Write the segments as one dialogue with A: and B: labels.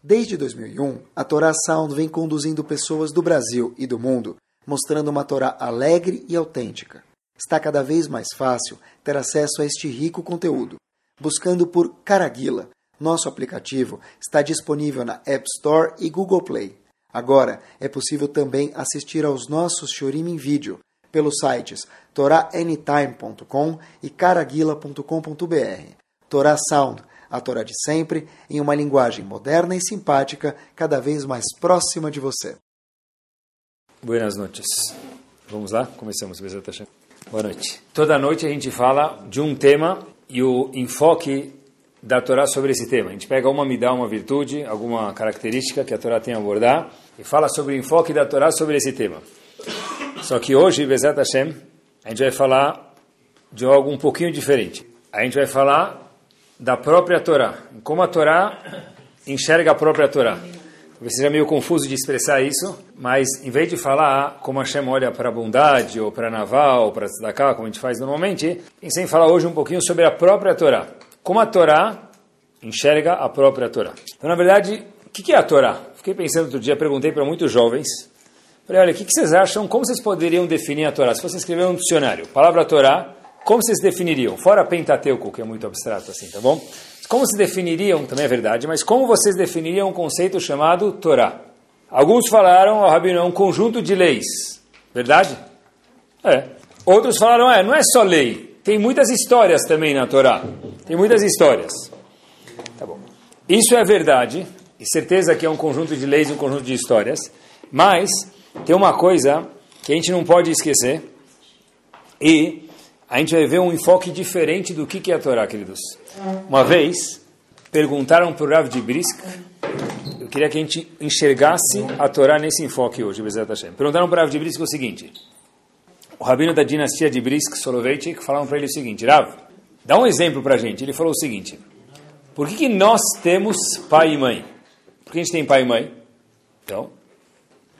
A: Desde 2001, a Torá Sound vem conduzindo pessoas do Brasil e do mundo, mostrando uma Torá alegre e autêntica. Está cada vez mais fácil ter acesso a este rico conteúdo. Buscando por Caraguila, nosso aplicativo está disponível na App Store e Google Play. Agora é possível também assistir aos nossos Shorim em vídeo pelos sites toraanytime.com e caraguila.com.br. Torá Sound, a Torá de sempre, em uma linguagem moderna e simpática, cada vez mais próxima de você.
B: Buenas noches. Vamos lá? Começamos. Boa noite. Toda noite a gente fala de um tema e o enfoque da Torá sobre esse tema. A gente pega uma me dá uma virtude, alguma característica que a Torá tem a abordar e fala sobre o enfoque da Torá sobre esse tema. Só que hoje, Bezat Hashem, a gente vai falar de algo um pouquinho diferente. A gente vai falar da própria Torá, como a Torá enxerga a própria Torá. Talvez seja meio confuso de expressar isso, mas em vez de falar como Hashem olha para a bondade, ou para a naval, ou para a tzedakah, como a gente faz normalmente, pensei em falar hoje um pouquinho sobre a própria Torá. Como a Torá enxerga a própria Torá. Então, na verdade, o que é a Torá? Fiquei pensando outro dia, perguntei para muitos jovens, falei, olha, o que vocês acham, como vocês poderiam definir a Torá? Se você escrever um dicionário, palavra Torá, como vocês definiriam? Fora Pentateuco, que é muito abstrato assim, tá bom? Como se definiriam, também é verdade, mas como vocês definiriam um conceito chamado Torá? Alguns falaram, o Rabino, é um conjunto de leis. Verdade? É. Outros falaram, é, não é só lei. Tem muitas histórias também na Torá. Tem muitas histórias. Tá bom. Isso é verdade, e certeza que é um conjunto de leis e um conjunto de histórias, mas tem uma coisa que a gente não pode esquecer, e a gente vai ver um enfoque diferente do que é a Torá, queridos. Uma vez, perguntaram para o Rav de Brisk, eu queria que a gente enxergasse a Torá nesse enfoque hoje, Bezerra. Perguntaram para o Rav de Brisk o seguinte, o rabino da dinastia de Brisk, Soloveitchik, falaram para ele o seguinte, Rav, dá um exemplo para a gente. Ele falou o seguinte, por que, que nós temos pai e mãe? Por que a gente tem pai e mãe? Então,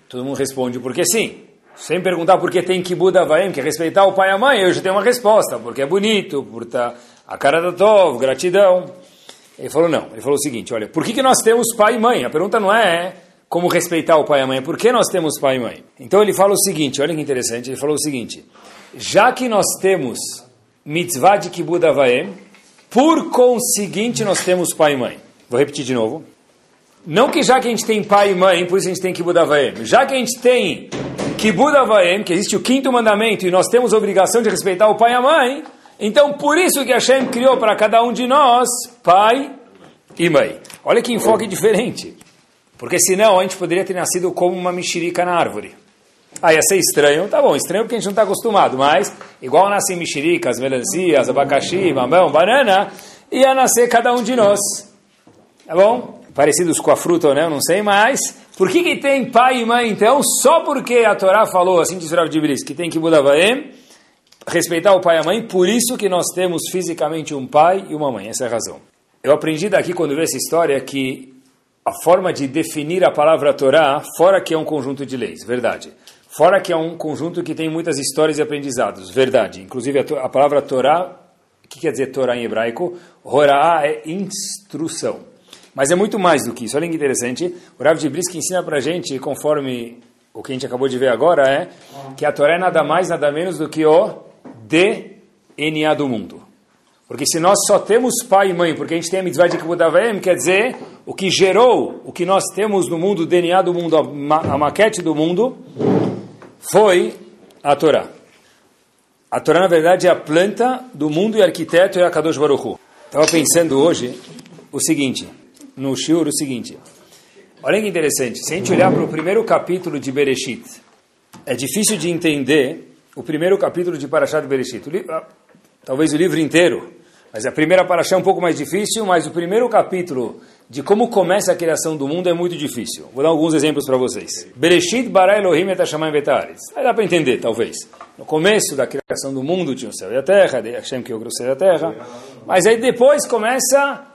B: todo mundo responde, porque sim. Sem perguntar por que tem que Buda Vaim, que é respeitar o pai e a mãe, eu já tenho uma resposta, porque é bonito, por tá a cara da Tov, gratidão. Ele falou, não. Ele falou o seguinte, olha, por que, que nós temos pai e mãe? A pergunta não é como respeitar o pai e a mãe, por que nós temos pai e mãe? Então ele fala o seguinte, olha que interessante, ele falou o seguinte, já que nós temos mitzvah de Kibbutz Avaim, por conseguinte nós temos pai e mãe. Vou repetir de novo. Não que já que a gente tem pai e mãe, por isso a gente tem Kibbutz Avaim. Já que a gente tem Kibbutz Avaim, que existe o quinto mandamento, e nós temos a obrigação de respeitar o pai e a mãe, então por isso que Hashem criou para cada um de nós pai e mãe. Olha que enfoque diferente. Porque senão a gente poderia ter nascido como uma mexerica na árvore. Ah, ia ser estranho. Tá bom, estranho porque a gente não está acostumado, mas igual nascem mexericas, melancias, abacaxi, mamão, banana, ia nascer cada um de nós. Tá bom? Parecidos com a fruta ou não, não sei, mas por que, que tem pai e mãe então? Só porque a Torá falou, assim diz Rav Dibris, que tem que Budavaem, respeitar o pai e a mãe, por isso que nós temos fisicamente um pai e uma mãe, essa é a razão. Eu aprendi daqui quando vi essa história que a forma de definir a palavra Torá, fora que é um conjunto de leis, verdade. Fora que é um conjunto que tem muitas histórias e aprendizados, verdade. Inclusive a, a palavra Torá, o que quer dizer Torá em hebraico? Horá é instrução. Mas é muito mais do que isso. Olha que interessante. O Rav de Brisk ensina para gente, conforme o que a gente acabou de ver agora, é que a Torá é nada mais, nada menos do que o DNA do mundo. Porque se nós só temos pai e mãe, porque a gente tem a mitzvah de Kibbutz quer dizer, o que gerou, o que nós temos no mundo, o DNA do mundo, a, ma a maquete do mundo, foi a Torá. A Torá, na verdade, é a planta do mundo e arquiteto é a Kadosh Baruch. Estava pensando hoje o seguinte, no Shur, o seguinte. Olha que interessante, se a gente olhar para o primeiro capítulo de Bereshit, é difícil de entender o primeiro capítulo de Parashat Bereshit. Talvez o livro inteiro, mas a primeira Parashat é um pouco mais difícil, mas o primeiro capítulo de como começa a criação do mundo é muito difícil. Vou dar alguns exemplos para vocês. Bereshit bara Elohim et Hashamayim vetares. Aí dá para entender, talvez. No começo da criação do mundo tinha o céu e a terra, de Hashem que o céu e a terra. Mas aí depois começa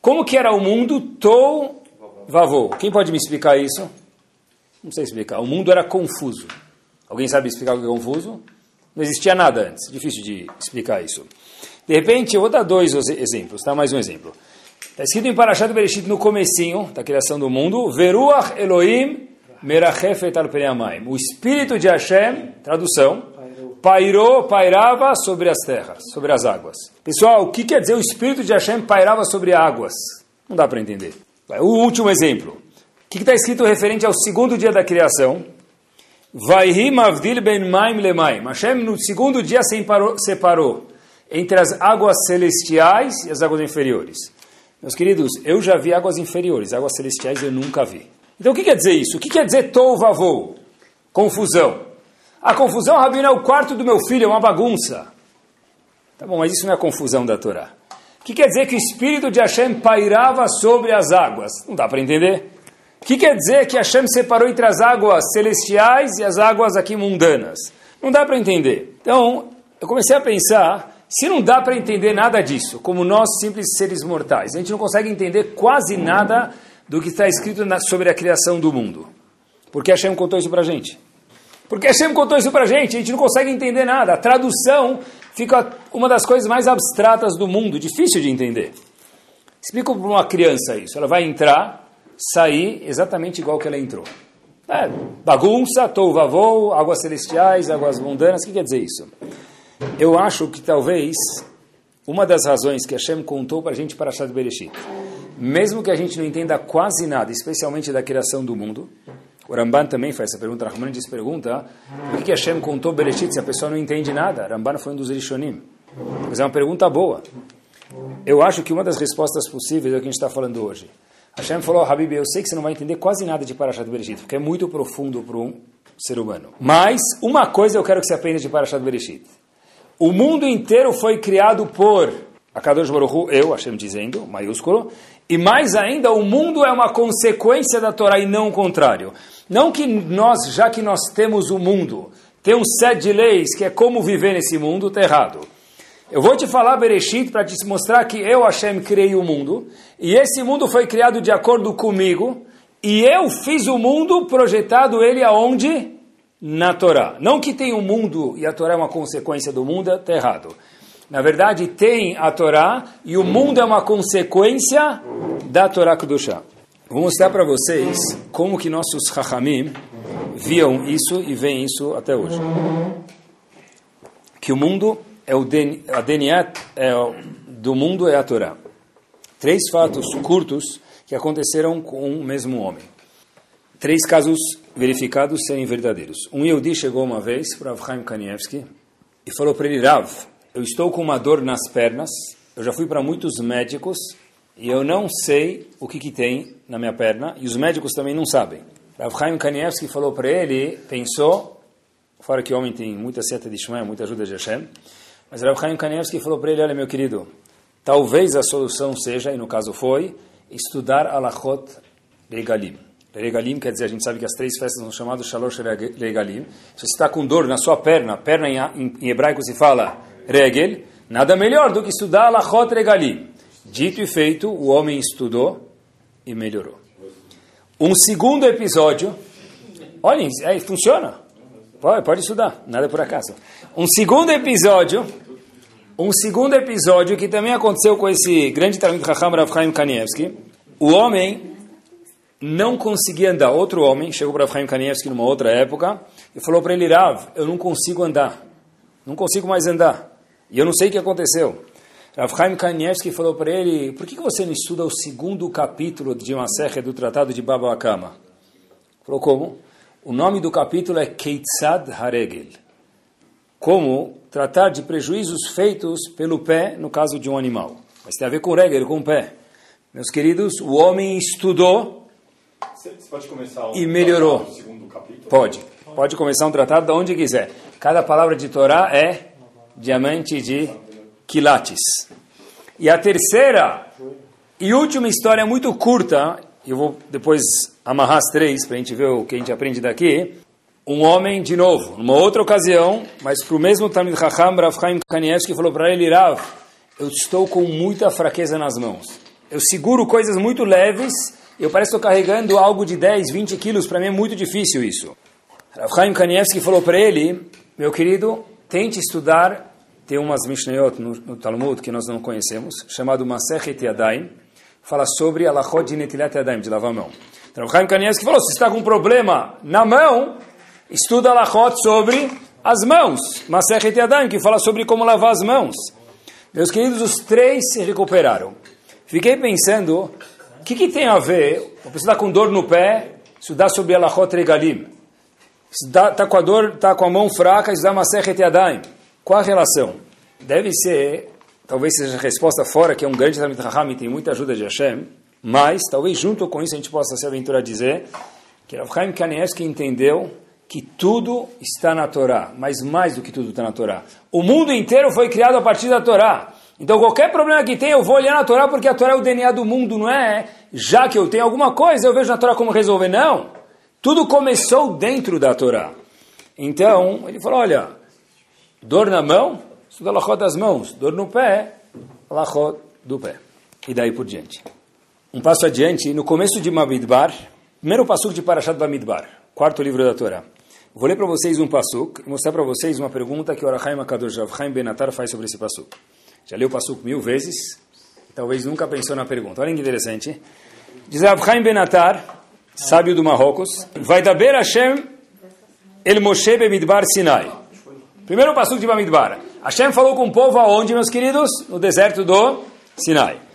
B: como que era o mundo Tou Vavou. Quem pode me explicar isso? Não sei explicar. O mundo era confuso. Alguém sabe explicar o que é confuso? Não existia nada antes. Difícil de explicar isso. De repente, eu vou dar dois exemplos, tá? Mais um exemplo. Está escrito em Parashat Bereshit no comecinho da criação do mundo, Veruach Elohim merachefet al O Espírito de Hashem, tradução, pairou, pairava sobre as terras, sobre as águas. Pessoal, o que quer dizer o Espírito de Hashem pairava sobre águas? Não dá para entender. O último exemplo. O que está escrito referente ao segundo dia da criação? Vaihim avdil ben maim lemaim. Hashem no segundo dia separou entre as águas celestiais e as águas inferiores. Meus queridos, eu já vi águas inferiores, águas celestiais eu nunca vi. Então o que quer dizer isso? O que quer dizer tovavou? Confusão. A confusão, Rabino, é o quarto do meu filho, é uma bagunça. Tá bom, mas isso não é confusão da Torá. O que quer dizer que o Espírito de Hashem pairava sobre as águas? Não dá para entender. O que quer dizer que Hashem separou entre as águas celestiais e as águas aqui mundanas? Não dá para entender. Então, eu comecei a pensar, se não dá para entender nada disso, como nós simples seres mortais, a gente não consegue entender quase nada do que está escrito na, sobre a criação do mundo. Por que Hashem contou isso para a gente? Porque Hashem contou isso para a gente, a gente não consegue entender nada. A tradução fica uma das coisas mais abstratas do mundo, difícil de entender. Explica para uma criança isso. Ela vai entrar, sair exatamente igual que ela entrou. É, bagunça, vavou, águas celestiais, águas mundanas, o que quer dizer isso? Eu acho que talvez uma das razões que Hashem contou para a gente para Shad Bereshit, mesmo que a gente não entenda quase nada, especialmente da criação do mundo, o Ramban também faz essa pergunta, Rahman diz pergunta, por que Hashem contou Bereshit se a pessoa não entende nada? Ramban foi um dos Rishonim. Mas é uma pergunta boa. Eu acho que uma das respostas possíveis é o que a gente está falando hoje. Hashem falou, Habib, eu sei que você não vai entender quase nada de Parashat Bereshit, porque é muito profundo para um ser humano. Mas uma coisa eu quero que você aprenda de Parashat Bereshit. O mundo inteiro foi criado por Akadosh Baruch eu, Hashem dizendo, maiúsculo, e mais ainda, o mundo é uma consequência da Torá e não o contrário. Não que nós, já que nós temos o mundo, tem um set de leis que é como viver nesse mundo, está errado. Eu vou te falar Bereshit para te mostrar que eu, Hashem, criei o mundo, e esse mundo foi criado de acordo comigo, e eu fiz o mundo projetado ele aonde? Na Torá. Não que tem o mundo e a Torá é uma consequência do mundo, está errado. Na verdade, tem a Torá e o mundo é uma consequência da Torá Kedushá. Vou mostrar para vocês como que nossos Chachamim viam isso e veem isso até hoje. Que o mundo é o a DNA é, do mundo é a Torá. Três fatos curtos que aconteceram com o mesmo homem. Três casos verificados serem verdadeiros. Um Yehudi chegou uma vez para Avchaim Kanievski e falou para ele, Rav, eu estou com uma dor nas pernas, eu já fui para muitos médicos e eu não sei o que, que tem na minha perna, e os médicos também não sabem. Rav Chaim Kanievski falou para ele, pensou, fora que o homem tem muita seta de Shema, muita ajuda de Hashem, mas Rav Chaim Kanievski falou para ele, olha meu querido, talvez a solução seja, e no caso foi, estudar Alachot Regalim. Regalim quer dizer, a gente sabe que as três festas são chamadas Shalosh Regalim. Se você está com dor na sua perna, perna em, hebraico se fala Regel, nada melhor do que estudar Alachot Regalim. Dito e feito, o homem estudou e melhorou. Um segundo episódio, olhem, é, funciona. Pode, pode estudar, nada por acaso. Um segundo episódio, um segundo episódio que também aconteceu com esse grande Talmud Chacham Rav Chaim Kanievski. O homem não conseguia andar. Outro homem chegou para Rav Chaim Kanievski numa outra época e falou para ele, Rav, eu não consigo andar. Não consigo mais andar. E eu não sei o que aconteceu. Rav Chaim Kanievski falou para ele, por que você não estuda o segundo capítulo de Maserhe do Tratado de Baba Akama? Falou, como? O nome do capítulo é Keitzad Haregel. Como tratar de prejuízos feitos pelo pé no caso de um animal. Mas tem a ver com regel, com o pé. Meus queridos, o homem estudou e melhorou. Pode. Pode começar um tratado de onde quiser. Cada palavra de Torá é diamante de quilates. E a terceira e última história muito curta, eu vou depois amarrar as três para a gente ver o que a gente aprende daqui. Um homem, de novo, numa outra ocasião, mas para o mesmo Talmud Chacham, Rav Chaim Kanievski falou para ele, Rav, eu estou com muita fraqueza nas mãos. Eu seguro coisas muito leves Eu parece que estou carregando algo de 10, 20 quilos, para mim é muito difícil isso. Rav Chaim Kanievski falou para ele, meu querido, tente estudar, tem umas Mishnayot no, no Talmud que nós não conhecemos, chamado Masechet Yadayim, fala sobre Alachot de Netilat Yadayim, de lavar a mão. Então, Rav Chaim Kanievski falou, se está com um problema na mão, estuda Alachot sobre as mãos. Masechet Yadayim, que fala sobre como lavar as mãos. Meus queridos, os três se recuperaram. Fiquei pensando, o que, que tem a ver, uma pessoa está com dor no pé, estudar sobre Alachot Regalim. Está tá com a dor, está com a mão fraca, estudar Masechet Yadayim. Qual a relação? Deve ser, talvez seja a resposta fora, que é um grande Talmud Raham e tem muita ajuda de Hashem, mas talvez junto com isso a gente possa se aventurar a dizer que Rav Chaim Kanievski entendeu que tudo está na Torá, mas mais do que tudo está na Torá. O mundo inteiro foi criado a partir da Torá. Então qualquer problema que tem, eu vou olhar na Torá porque a Torá é o DNA do mundo, não é? Já que eu tenho alguma coisa, eu vejo na Torá como resolver. Não. Tudo começou dentro da Torá. Então, ele falou, olha, dor na mão, estuda lachot das mãos. Dor no pé, lachot do pé. E daí por diante. Um passo adiante, no começo de Mabidbar, primeiro passo de Parashat Bamidbar, quarto livro da Torá. Vou ler para vocês um passuk e mostrar para vocês uma pergunta que o Arachaim Akadosh Avchaim Benatar faz sobre esse passuk. Já leu o passuk mil vezes, talvez nunca pensou na pergunta. Olha que interessante. Diz Avchaim Benatar, sábio do Marrocos, vai daber Hashem el Moshe Bemidbar Sinai. Primeiro passuk de Bamidbar. Hashem falou com o povo aonde, meus queridos? No deserto do Sinai.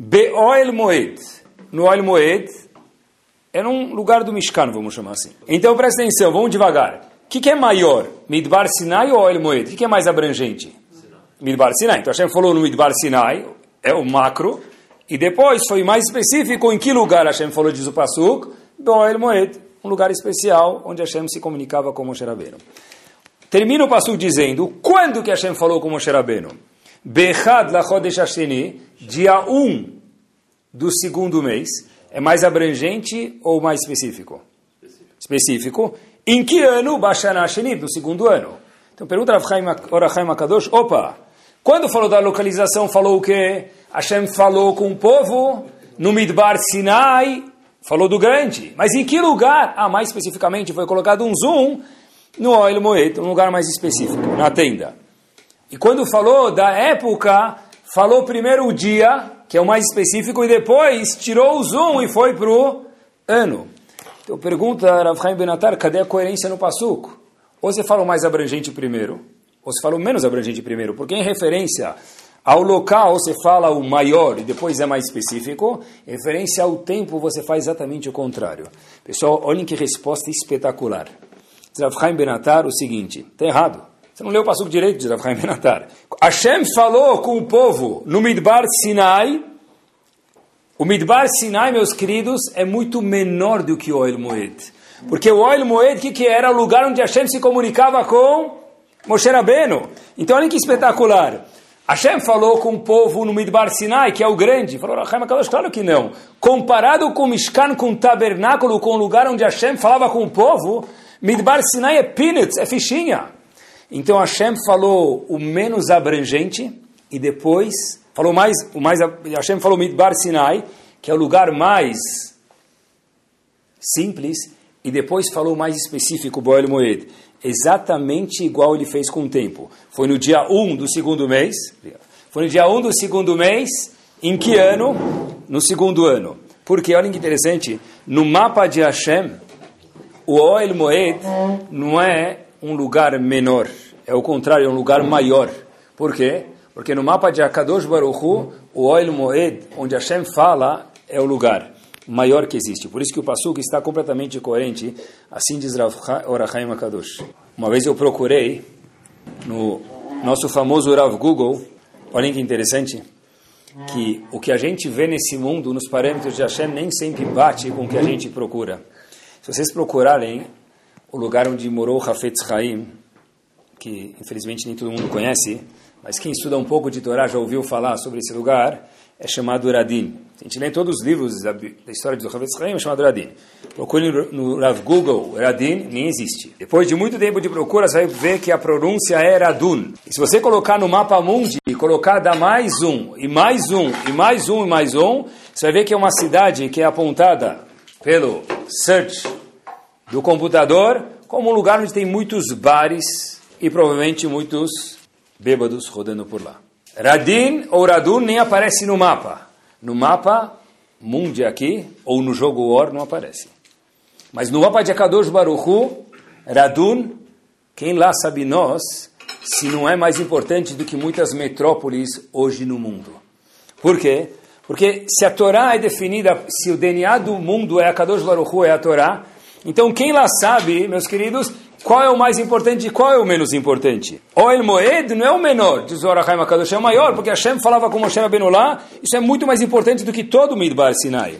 B: Be'oel Moed. No Oel Moed, é num lugar do Mishkan, vamos chamar assim. Então presta atenção, vamos devagar. O que, que, é maior, Midbar Sinai ou El Moed? O que, que, é mais abrangente? Midbar Sinai. Então Hashem falou no Midbar Sinai, é o macro, e depois foi mais específico em que lugar Hashem falou, diz o Pasuk, do El Moed, um lugar especial onde Hashem se comunicava com Moshe Rabbeinu. Termina o Pasuk dizendo, quando que Hashem falou com Moshe Rabbeinu? Bechad Lachodesh Hasheni, dia 1 um do segundo mês, é mais abrangente ou mais específico? Específico. Em que ano Bashana Sheni? No segundo ano. Então pergunta Orachaim Akadosh, opa, quando falou da localização, falou o quê? Hashem falou com o povo no Midbar Sinai, falou do grande. Mas em que lugar? Ah, mais especificamente foi colocado um zoom no Oil Moed, um lugar mais específico, na tenda. E quando falou da época, falou primeiro o dia, que é o mais específico, e depois tirou o zoom e foi para o ano. Então pergunta Rav Benatar, cadê a coerência no passuco? Ou você fala o mais abrangente primeiro, ou você fala o menos abrangente primeiro, porque em referência ao local você fala o maior e depois é mais específico, em referência ao tempo você faz exatamente o contrário. Pessoal, olhem que resposta espetacular. Rav Chaim Benatar o seguinte, está errado. Você não leu o passuco direito de Rav Benatar. Hashem falou com o povo no Midbar Sinai. O Midbar Sinai, meus queridos, é muito menor do que o Oel Moed. Porque o Oel Moed, o que, que era? O lugar onde Hashem se comunicava com Moshe Rabbeinu. Então, olha que espetacular. Hashem falou com o povo no Midbar Sinai, que é o grande. Falou, Rahim Akadosh, claro que não. Comparado com Mishkan, com o tabernáculo, com o lugar onde Hashem falava com o povo, Midbar Sinai é peanuts, é fichinha. Então Hashem falou o menos abrangente e depois falou mais, o mais Hashem falou Midbar Sinai, que é o lugar mais simples, e depois falou mais específico, Boel Moed. Exatamente igual ele fez com o tempo. Foi no dia 1 do segundo mês. Foi no dia 1 do segundo mês. Em que ano? No segundo ano. Porque, olha que interessante, no mapa de Hashem, o Oel Moed não é um lugar menor. É o contrário, é um lugar maior. Por quê? Porque no mapa de Akadosh Baruch Hu, o Oel Moed, onde Hashem fala, é o lugar maior que existe. Por isso que o Pasuk está completamente coerente. Assim diz Orachaim Akadosh. Uma vez eu procurei no nosso famoso Rav Google, olhem que interessante, que o que a gente vê nesse mundo, nos parâmetros de Hashem, nem sempre bate com o que a gente procura. Se vocês procurarem o lugar onde morou Hafetz Haim, que infelizmente nem todo mundo conhece, mas quem estuda um pouco de Torá já ouviu falar sobre esse lugar, é chamado Radin. A gente lê em todos os livros da, história de Zohavetz Chaim, é chamado Radin. Procure no, Rav Google, Radin nem existe. Depois de muito tempo de procura, você vai ver que a pronúncia é Radun. E se você colocar no mapa mundi, e colocar dar mais um, e mais um, e mais um, e mais um, você vai ver que é uma cidade que é apontada pelo search do computador como um lugar onde tem muitos bares e provavelmente muitos bêbados rodando por lá. Radin ou Radun nem aparece no mapa. No mapa mundi aqui, ou no jogo War, não aparece. Mas no mapa de Akadosh Baruchu, Radun, quem lá sabe nós, se não é mais importante do que muitas metrópoles hoje no mundo. Por quê? Porque se a Torá é definida, se o DNA do mundo é Akadosh Baruchu, é a Torá, então quem lá sabe, meus queridos, qual é o mais importante e qual é o menos importante? Oel Moed não é o menor, diz o Arachaim Akadosh, é o maior, porque Hashem falava com Moshe Rabbeinu isso é muito mais importante do que todo o Midbar Sinai.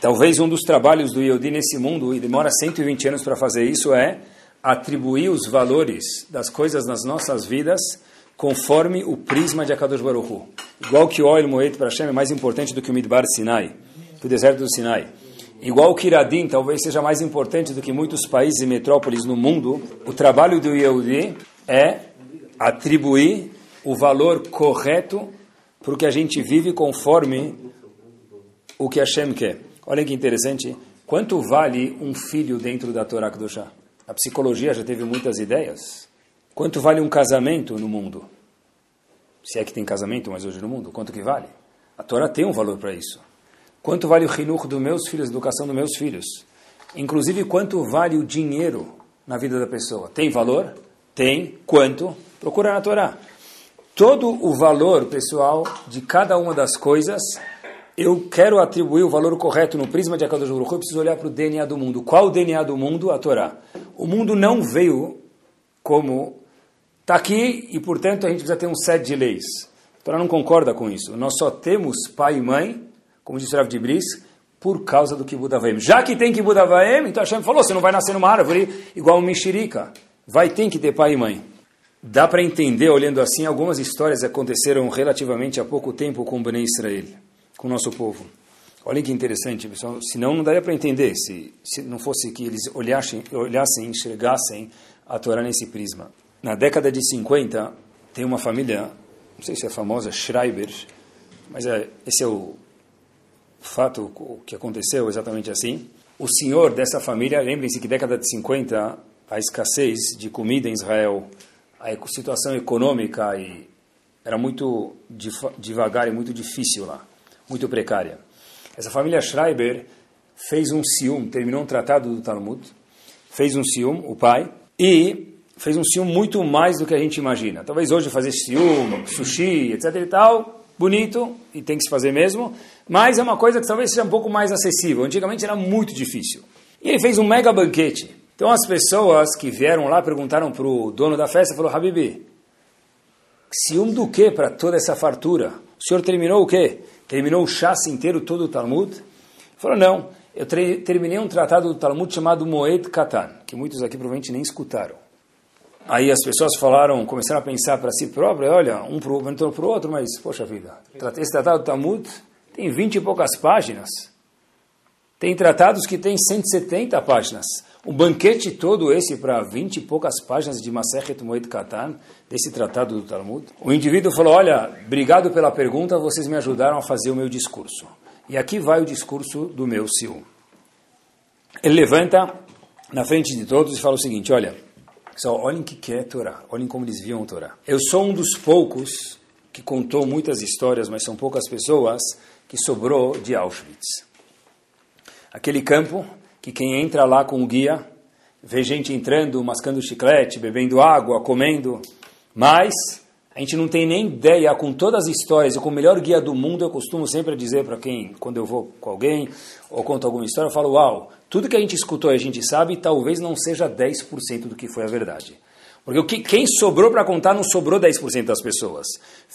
B: Talvez um dos trabalhos do Yehudi nesse mundo, e demora 120 anos para fazer isso, é atribuir os valores das coisas nas nossas vidas conforme o prisma de Akadosh Baruch Hu. Igual que o Oel Moed para Hashem é mais importante do que o Midbar Sinai, do deserto do Sinai. Igual que Iradim talvez seja mais importante do que muitos países e metrópoles no mundo, o trabalho do Yehudi é atribuir o valor correto para o que a gente vive conforme o que Hashem quer. Olha que interessante. Quanto vale um filho dentro da Torá Kedoshá? A psicologia já teve muitas ideias. Quanto vale um casamento no mundo? Se é que tem casamento mais hoje no mundo, quanto que vale? A Torá tem um valor para isso. Quanto vale o rinur dos meus filhos, a educação dos meus filhos? Inclusive, quanto vale o dinheiro na vida da pessoa? Tem valor? Tem. Quanto? Procura na Torá. Todo o valor, pessoal, de cada uma das coisas, eu quero atribuir o valor correto no prisma de Akadosh Baruch eu preciso olhar para o DNA do mundo. Qual o DNA do mundo? A Torá. O mundo não veio como está aqui e, portanto, a gente precisa ter um set de leis. A Torá não concorda com isso. Nós só temos pai e mãe como disse o Rav de Bris, por causa do Kibbud Avaim. Já que tem Kibbud Avaim, então Hashem falou, você não vai nascer numa árvore igual um mexerica. Vai ter que ter pai e mãe. Dá para entender, olhando assim, algumas histórias aconteceram relativamente há pouco tempo com o Bnei Israel, com o nosso povo. Olhem que interessante, pessoal. Senão não daria para entender se, se não fosse que eles olhassem, olhassem, enxergassem a Torá nesse prisma. Na década de 50, tem uma família, não sei se é famosa, Schreiber, mas é, esse é o fato o que aconteceu exatamente assim. O senhor dessa família, lembrem-se que década de 50, a escassez de comida em Israel, a situação econômica e era muito devagar e muito difícil lá, muito precária. Essa família Schreiber fez um ciúme, terminou um tratado do Talmud, fez um ciúme, o pai, e fez um ciúme muito mais do que a gente imagina. Talvez hoje fazer ciúme, sushi, etc e tal, bonito, e tem que se fazer mesmo, mas é uma coisa que talvez seja um pouco mais acessível. Antigamente era muito difícil. E ele fez um mega banquete. Então as pessoas que vieram lá perguntaram para o dono da festa, falou, Habibi, ciúme do que para toda essa fartura? O senhor terminou o quê? Terminou o chassi inteiro, todo o Talmud? Ele falou, não, eu terminei um tratado do Talmud chamado Moed Katan, que muitos aqui provavelmente nem escutaram. Aí as pessoas falaram, começaram a pensar para si próprias, olha, um perguntou para o outro, mas, poxa vida, esse tratado do Talmud tem 20 e poucas páginas. Tem tratados que têm 170 páginas. Um banquete todo esse para 20 e poucas páginas de Masechet Moed Katan, desse tratado do Talmud. O indivíduo falou, olha, obrigado pela pergunta, vocês me ajudaram a fazer o meu discurso. E aqui vai o discurso do meu Siu. Ele levanta na frente de todos e fala o seguinte, olha... Pessoal, olhem o que é Torá, olhem como eles viam Torá. Eu sou um dos poucos que contou muitas histórias, mas são poucas pessoas, que sobrou de Auschwitz. Aquele campo que quem entra lá com o guia, vê gente entrando, mascando chiclete, bebendo água, comendo, mas a gente não tem nem ideia, com todas as histórias, eu com o melhor guia do mundo, eu costumo sempre dizer para quem, quando eu vou com alguém, ou conto alguma história, eu falo, uau, tudo que a gente escutou e a gente sabe, talvez não seja 10% do que foi a verdade. Porque o que, quem sobrou para contar não sobrou 10% das pessoas.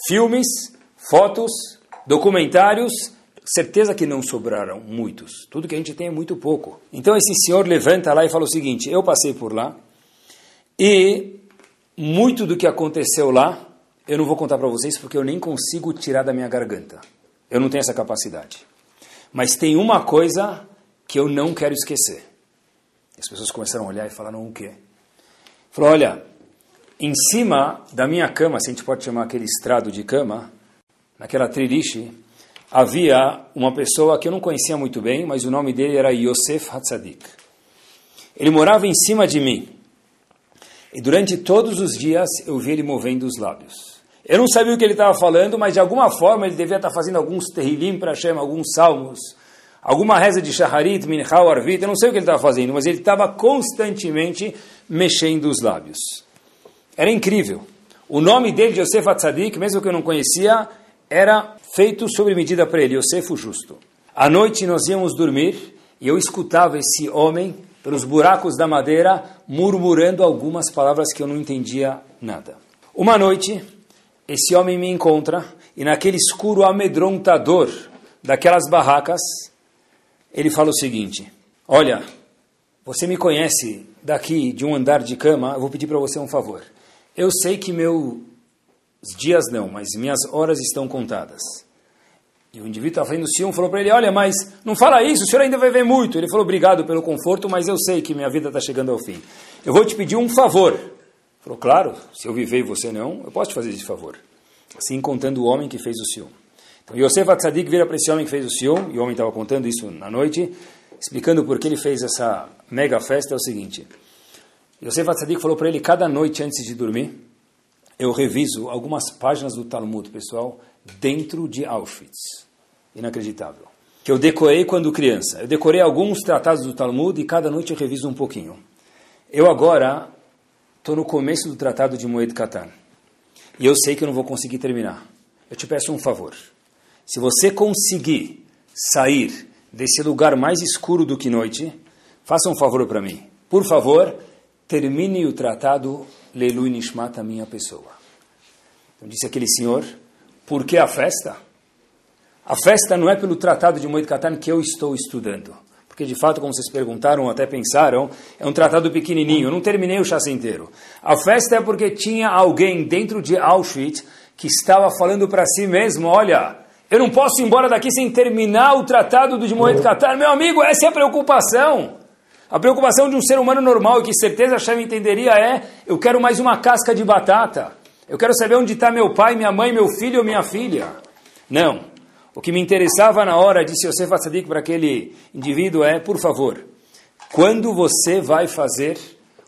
B: Filmes, fotos, documentários, certeza que não sobraram muitos. Tudo que a gente tem é muito pouco. Então esse senhor levanta lá e fala o seguinte: eu passei por lá e muito do que aconteceu lá eu não vou contar para vocês porque eu nem consigo tirar da minha garganta. eu não tenho essa capacidade. Mas tem uma coisa que eu não quero esquecer. As pessoas começaram a olhar e falaram o quê? Falou, olha, em cima da minha cama, se a gente pode chamar aquele estrado de cama, naquela triliche, havia uma pessoa que eu não conhecia muito bem, mas o nome dele era Yosef Hatzadik. Ele morava em cima de mim. E durante todos os dias eu vi ele movendo os lábios. Eu não sabia o que ele estava falando, mas de alguma forma ele devia estar fazendo alguns terrilim para Hashem, alguns salmos, alguma reza de Shaharit, Mincha, Arvit, eu não sei o que ele estava fazendo, mas ele estava constantemente mexendo os lábios. Era incrível. O nome dele, Yosef Atzadik, mesmo que eu não conhecia, era feito sobre medida para ele, Yosef o Justo. À noite nós íamos dormir e eu escutava esse homem pelos buracos da madeira murmurando algumas palavras que eu não entendia nada. Uma noite, esse homem me encontra e naquele escuro amedrontador daquelas barracas, ele fala o seguinte: Olha, você me conhece daqui de um andar de cama, eu vou pedir para você um favor. Eu sei que meus dias não, mas minhas horas estão contadas. E o indivíduo estava fazendo Sion falou para ele: Olha, mas não fala isso, o senhor ainda vai ver muito. Ele falou: Obrigado pelo conforto, mas eu sei que minha vida está chegando ao fim. Eu vou te pedir um favor. Ele falou: Claro, se eu viver e você não, eu posso te fazer esse favor. Assim, contando o homem que fez o Sion. Então, Yosef Atzadik vira para esse homem que fez o Sion, e o homem estava contando isso na noite, explicando por que ele fez essa mega festa. É o seguinte: Yosef Atzadik falou para ele, cada noite antes de dormir, eu reviso algumas páginas do Talmud, pessoal, dentro de Auschwitz. Inacreditável. Que eu decorei quando criança. Eu decorei alguns tratados do Talmud e cada noite eu reviso um pouquinho. Eu agora estou no começo do tratado de Moed Katan. E eu sei que eu não vou conseguir terminar. Eu te peço um favor. Se você conseguir sair desse lugar mais escuro do que noite, faça um favor para mim. Por favor, termine o tratado Leilu Nishmat, a minha pessoa. Então disse aquele senhor, por que a festa? A festa não é pelo tratado de Moed Katan que eu estou estudando. Porque de fato, como vocês perguntaram, até pensaram, é um tratado pequenininho, eu não terminei o chassi inteiro. A festa é porque tinha alguém dentro de Auschwitz que estava falando para si mesmo, olha, eu não posso ir embora daqui sem terminar o tratado de Moed Katan. Meu amigo, essa é a preocupação. A preocupação de um ser humano normal, e que certeza Hashem entenderia, é: eu quero mais uma casca de batata. Eu quero saber onde está meu pai, minha mãe, meu filho ou minha filha. Não. O que me interessava na hora, disse Yosef Atzadik para aquele indivíduo, é: por favor, quando você vai fazer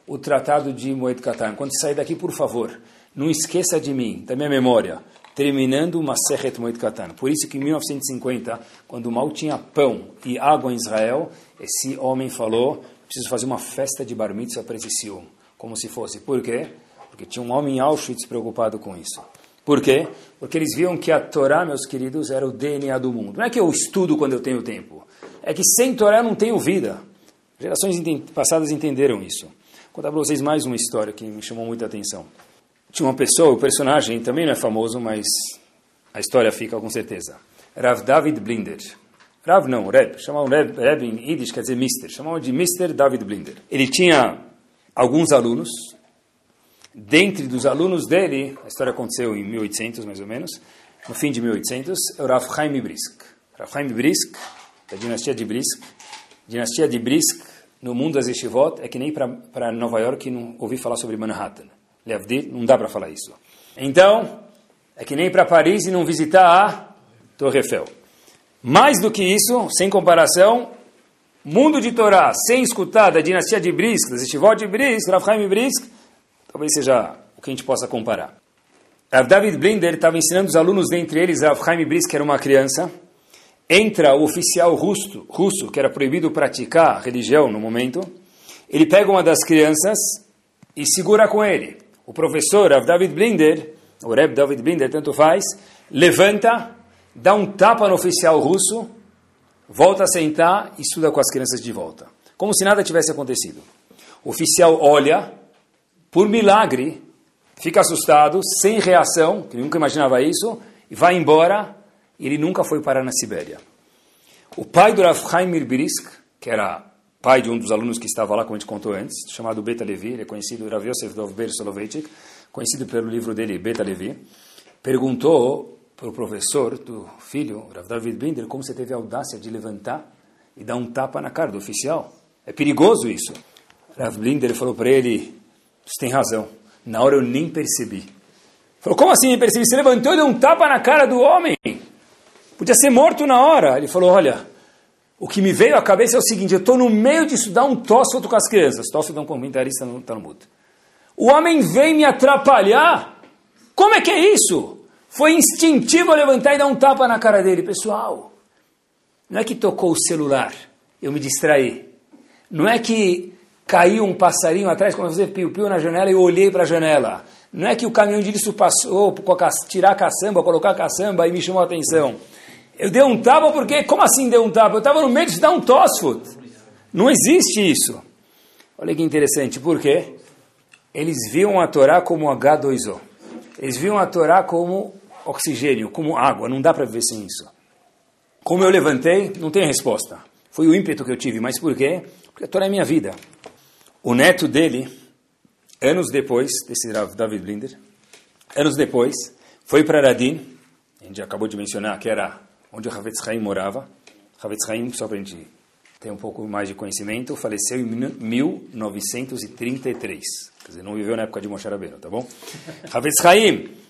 B: o tratado de Moed Katan? Quando sair daqui, por favor, não esqueça de mim, da minha memória terminando uma Sechet Moed Katan. Por isso que em 1950, quando mal tinha pão e água em Israel, esse homem falou, preciso fazer uma festa de bar mitzvah para esse Sium, como se fosse. Por quê? Porque tinha um homem em Auschwitz preocupado com isso. Por quê? Porque eles viam que a Torá, meus queridos, era o DNA do mundo. Não é que eu estudo quando eu tenho tempo. É que sem Torá eu não tenho vida. Gerações passadas entenderam isso. Vou contar para vocês mais uma história que me chamou muita atenção. Tinha uma pessoa, o personagem também não é famoso, mas a história fica com certeza. Rav David Blinder. Rav não, Reb. Chamavam Reb, Reb em Yiddish, quer dizer Mister. Chamavam de Mister David Blinder. Ele tinha alguns alunos. Dentre dos alunos dele, a história aconteceu em 1800 mais ou menos, no fim de 1800, é o Rav Chaim Brisk. Rav Chaim Brisk, da dinastia de Brisk. Dinastia de Brisk, no mundo das yeshivot, é que nem para Nova York não ouvi falar sobre Manhattan. Leavdil, não dá para falar isso. Então, é que nem para Paris e não visitar a Torre Eiffel. Mais do que isso, sem comparação, mundo de Torá, sem escutar da dinastia de Brisk, das estivot de Brisk, Rav Chaim Brisk, talvez seja o que a gente possa comparar. Rav David Blinder estava ensinando os alunos, dentre eles, Rav Brisk, que era uma criança, entra o oficial russo, russo, que era proibido praticar religião no momento, ele pega uma das crianças e segura com ele. O professor Rav David Blinder, o Reb David Blinder, tanto faz, levanta, dá um tapa no oficial russo, volta a sentar e estuda com as crianças de volta. Como se nada tivesse acontecido. O oficial olha, por milagre, fica assustado, sem reação, que nunca imaginava isso, e vai embora, ele nunca foi parar na Sibéria. O pai do Rav Chaim Mirbrisk, que era pai de um dos alunos que estava lá, como a gente contou antes, chamado Beta Levi, ele é conhecido, Rav Yosef Dovber Soloveitchik, conhecido pelo livro dele, Beta Levi, perguntou para o professor do filho, Rav David Binder, como você teve a audácia de levantar e dar um tapa na cara do oficial. É perigoso isso. Rav Blinder falou para ele, você tem razão, na hora eu nem percebi. Falou, como assim nem percebi? Você levantou e deu um tapa na cara do homem. Podia ser morto na hora. Ele falou, olha, o que me veio à cabeça é o seguinte, eu estou no meio de estudar um Tósfoto com as crianças. Tósfoto é um comentarista no Talmud. O homem vem me atrapalhar. Como é que é isso? Foi instintivo levantar e dar um tapa na cara dele. Pessoal, não é que tocou o celular, eu me distraí. Não é que caiu um passarinho atrás, quando você piu-piu na janela e eu olhei para a janela. Não é que o caminhão de lixo passou tirar a caçamba, colocar a caçamba e me chamou a atenção. Eu dei um tapa porque, como assim deu um tapa? Eu estava no meio de dar um tosfut. Não existe isso. Olha que interessante, por quê? Eles viam a Torá como H2O. Eles viam a Torá como oxigênio, como água. Não dá para viver sem isso. Como eu levantei, não tem resposta. Foi o ímpeto que eu tive. Mas por quê? Porque a Torá é minha vida. O neto dele, anos depois, desse David Blinder, anos depois, foi para Radin, a gente acabou de mencionar que era onde o Havetz Haim morava. Havetz Haim, só para a gente ter um pouco mais de conhecimento, faleceu em 1933. Quer dizer, não viveu na época de Moshe Rabbeinu, tá bom? Havetz Haim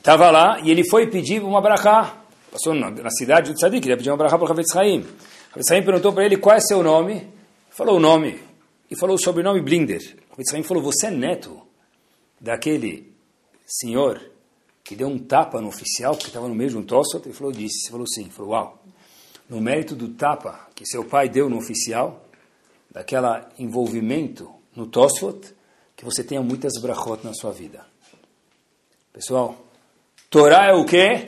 B: estava lá e ele foi pedir uma brachá. Passou na, na cidade de Tzadik, ele ia pedir uma brachá para o Havetz Haim. Havetz Haim perguntou para ele qual é seu nome. Falou o nome. E falou o sobrenome Blinder. Havetz Haim falou, você é neto daquele senhor que deu um tapa no oficial, porque estava no meio de um tossot, ele falou, disse, ele falou sim, ele falou, uau, no mérito do tapa que seu pai deu no oficial, daquela envolvimento no tossot, que você tenha muitas brachot na sua vida. Pessoal, Torá é o quê?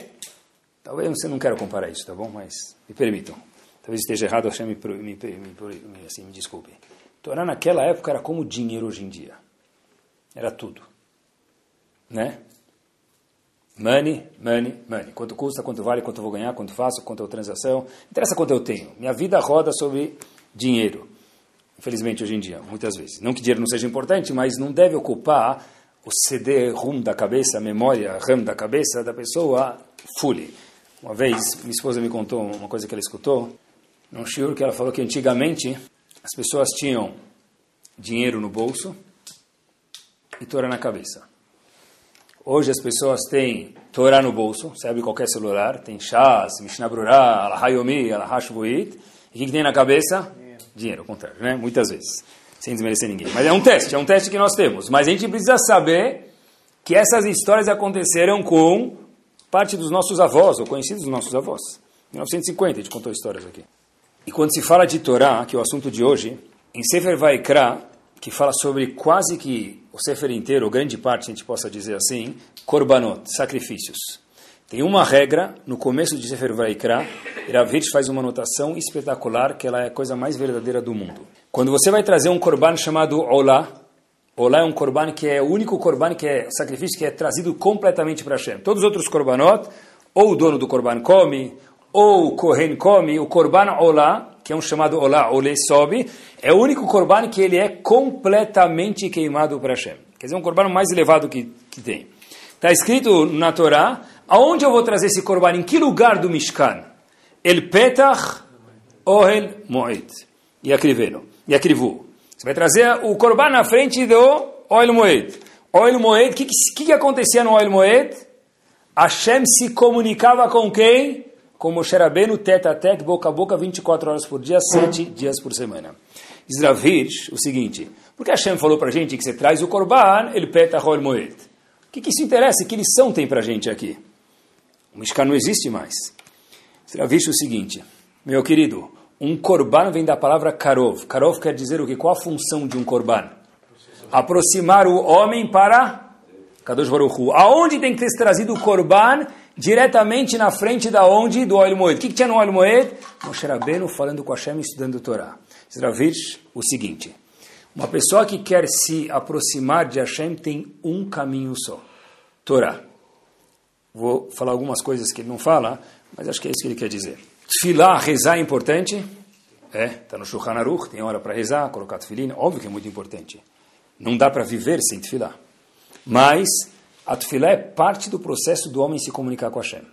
B: Talvez você não quero comparar isso, tá bom? Mas me permitam. Talvez esteja errado, Hashem me, me, me, assim, me desculpe. Torá naquela época era como dinheiro hoje em dia. Era tudo. Né? Money, money, money. Quanto custa, quanto vale, quanto vou ganhar, quanto faço, quanto é a transação. Não interessa quanto eu tenho. Minha vida roda sobre dinheiro. Infelizmente, hoje em dia, muitas vezes. Não que dinheiro não seja importante, mas não deve ocupar o CD-ROM da cabeça, a memória RAM da cabeça da pessoa fully. Uma vez, minha esposa me contou uma coisa que ela escutou, num shiur que ela falou que antigamente as pessoas tinham dinheiro no bolso e Torá na cabeça. Hoje as pessoas têm Torá no bolso, você abre qualquer celular, tem Shas, Mishnah Brurah, Alahayomi, Alahashvuit, e o que, que tem na cabeça? Dinheiro. Dinheiro, ao contrário, né? Muitas vezes, sem desmerecer ninguém. Mas é um teste, é um teste que nós temos. Mas a gente precisa saber que essas histórias aconteceram com parte dos nossos avós, ou conhecidos dos nossos avós. Em 1950 a gente contou histórias aqui. E quando se fala de Torá, que é o assunto de hoje, em Sefer Vaikra, que fala sobre quase que o Sefer inteiro, ou grande parte, a gente possa dizer assim, korbanot, sacrifícios. Tem uma regra no começo de Sefer Vaikra, Iravish faz uma anotação espetacular, que ela é a coisa mais verdadeira do mundo. Quando você vai trazer um korban chamado Olá, Olá é um korban que é o único korban que é sacrifício que é trazido completamente para Hashem. Todos os outros korbanot, ou o dono do korban come, ou o Kohen come, o korban Olá, que é um chamado Olá, Olê sobe, é o único korban que ele é completamente queimado para Hashem. Quer dizer, um korban mais elevado que, que tem. Está escrito na Torá, aonde eu vou trazer esse korban? Em que lugar do Mishkan? El Petach Ohel Moed. Acrivelo. E acrivu. Você vai trazer o korban na frente do Ohel Moed. Ohel Moed, o que, que, que acontecia no Ohel Moed? Hashem se comunicava com quem? com Moshe Rabbeinu, tete a tete, boca a boca, 24 horas por dia, 7 dias por semana. Ravish o seguinte, porque Hashem falou para a gente que você traz o Korban, ele peta Rol Moed. O que, que isso interessa? Que lição tem para a gente aqui? O Mishkan não existe mais. Diz Ravish o seguinte, meu querido, um Korban vem da palavra Karov. Karov quer dizer o que? Qual a função de um Korban? Aproximar o homem para Kadosh Baruch Hu. Aonde tem que ter trazido o Korban? diretamente na frente da onde? Do óleo moed. O que, que tinha no óleo moed? Moshe Rabbeinu falando com Hashem estudando o Torá. Zravich, o seguinte, uma pessoa que quer se aproximar de Hashem tem um caminho só, Torá. Vou falar algumas coisas que ele não fala, mas acho que é isso que ele quer dizer. Tfilah, rezar é importante, é, está no Shulchan Aruch, tem hora para rezar, colocar tefilin, óbvio que é muito importante. Não dá para viver sem tefilá. Mas a tefilá é parte do processo do homem se comunicar com Hashem.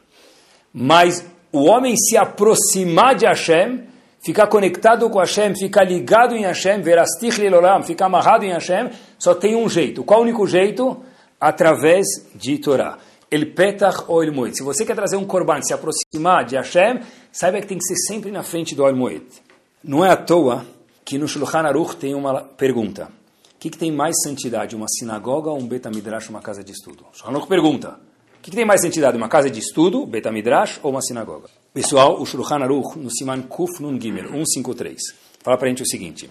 B: Mas o homem se aproximar de Hashem, ficar conectado com Hashem, ficar ligado em Hashem, verastich lilolam, ficar amarrado em Hashem, só tem um jeito. Qual o único jeito? Através de Torá. El petach ou el moed. Se você quer trazer um korban, se aproximar de Hashem, saiba que tem que ser sempre na frente do el moed. Não é à toa que no Shulchan Aruch tem uma pergunta. O que, que tem mais santidade, uma sinagoga ou um betamidrash, uma casa de estudo? Shulchan Aruch pergunta. O que, que tem mais santidade, uma casa de estudo, betamidrash ou uma sinagoga? Pessoal, o Shulchan Aruch, no Siman Kuf Nun Gimel, 153, fala para a gente o seguinte.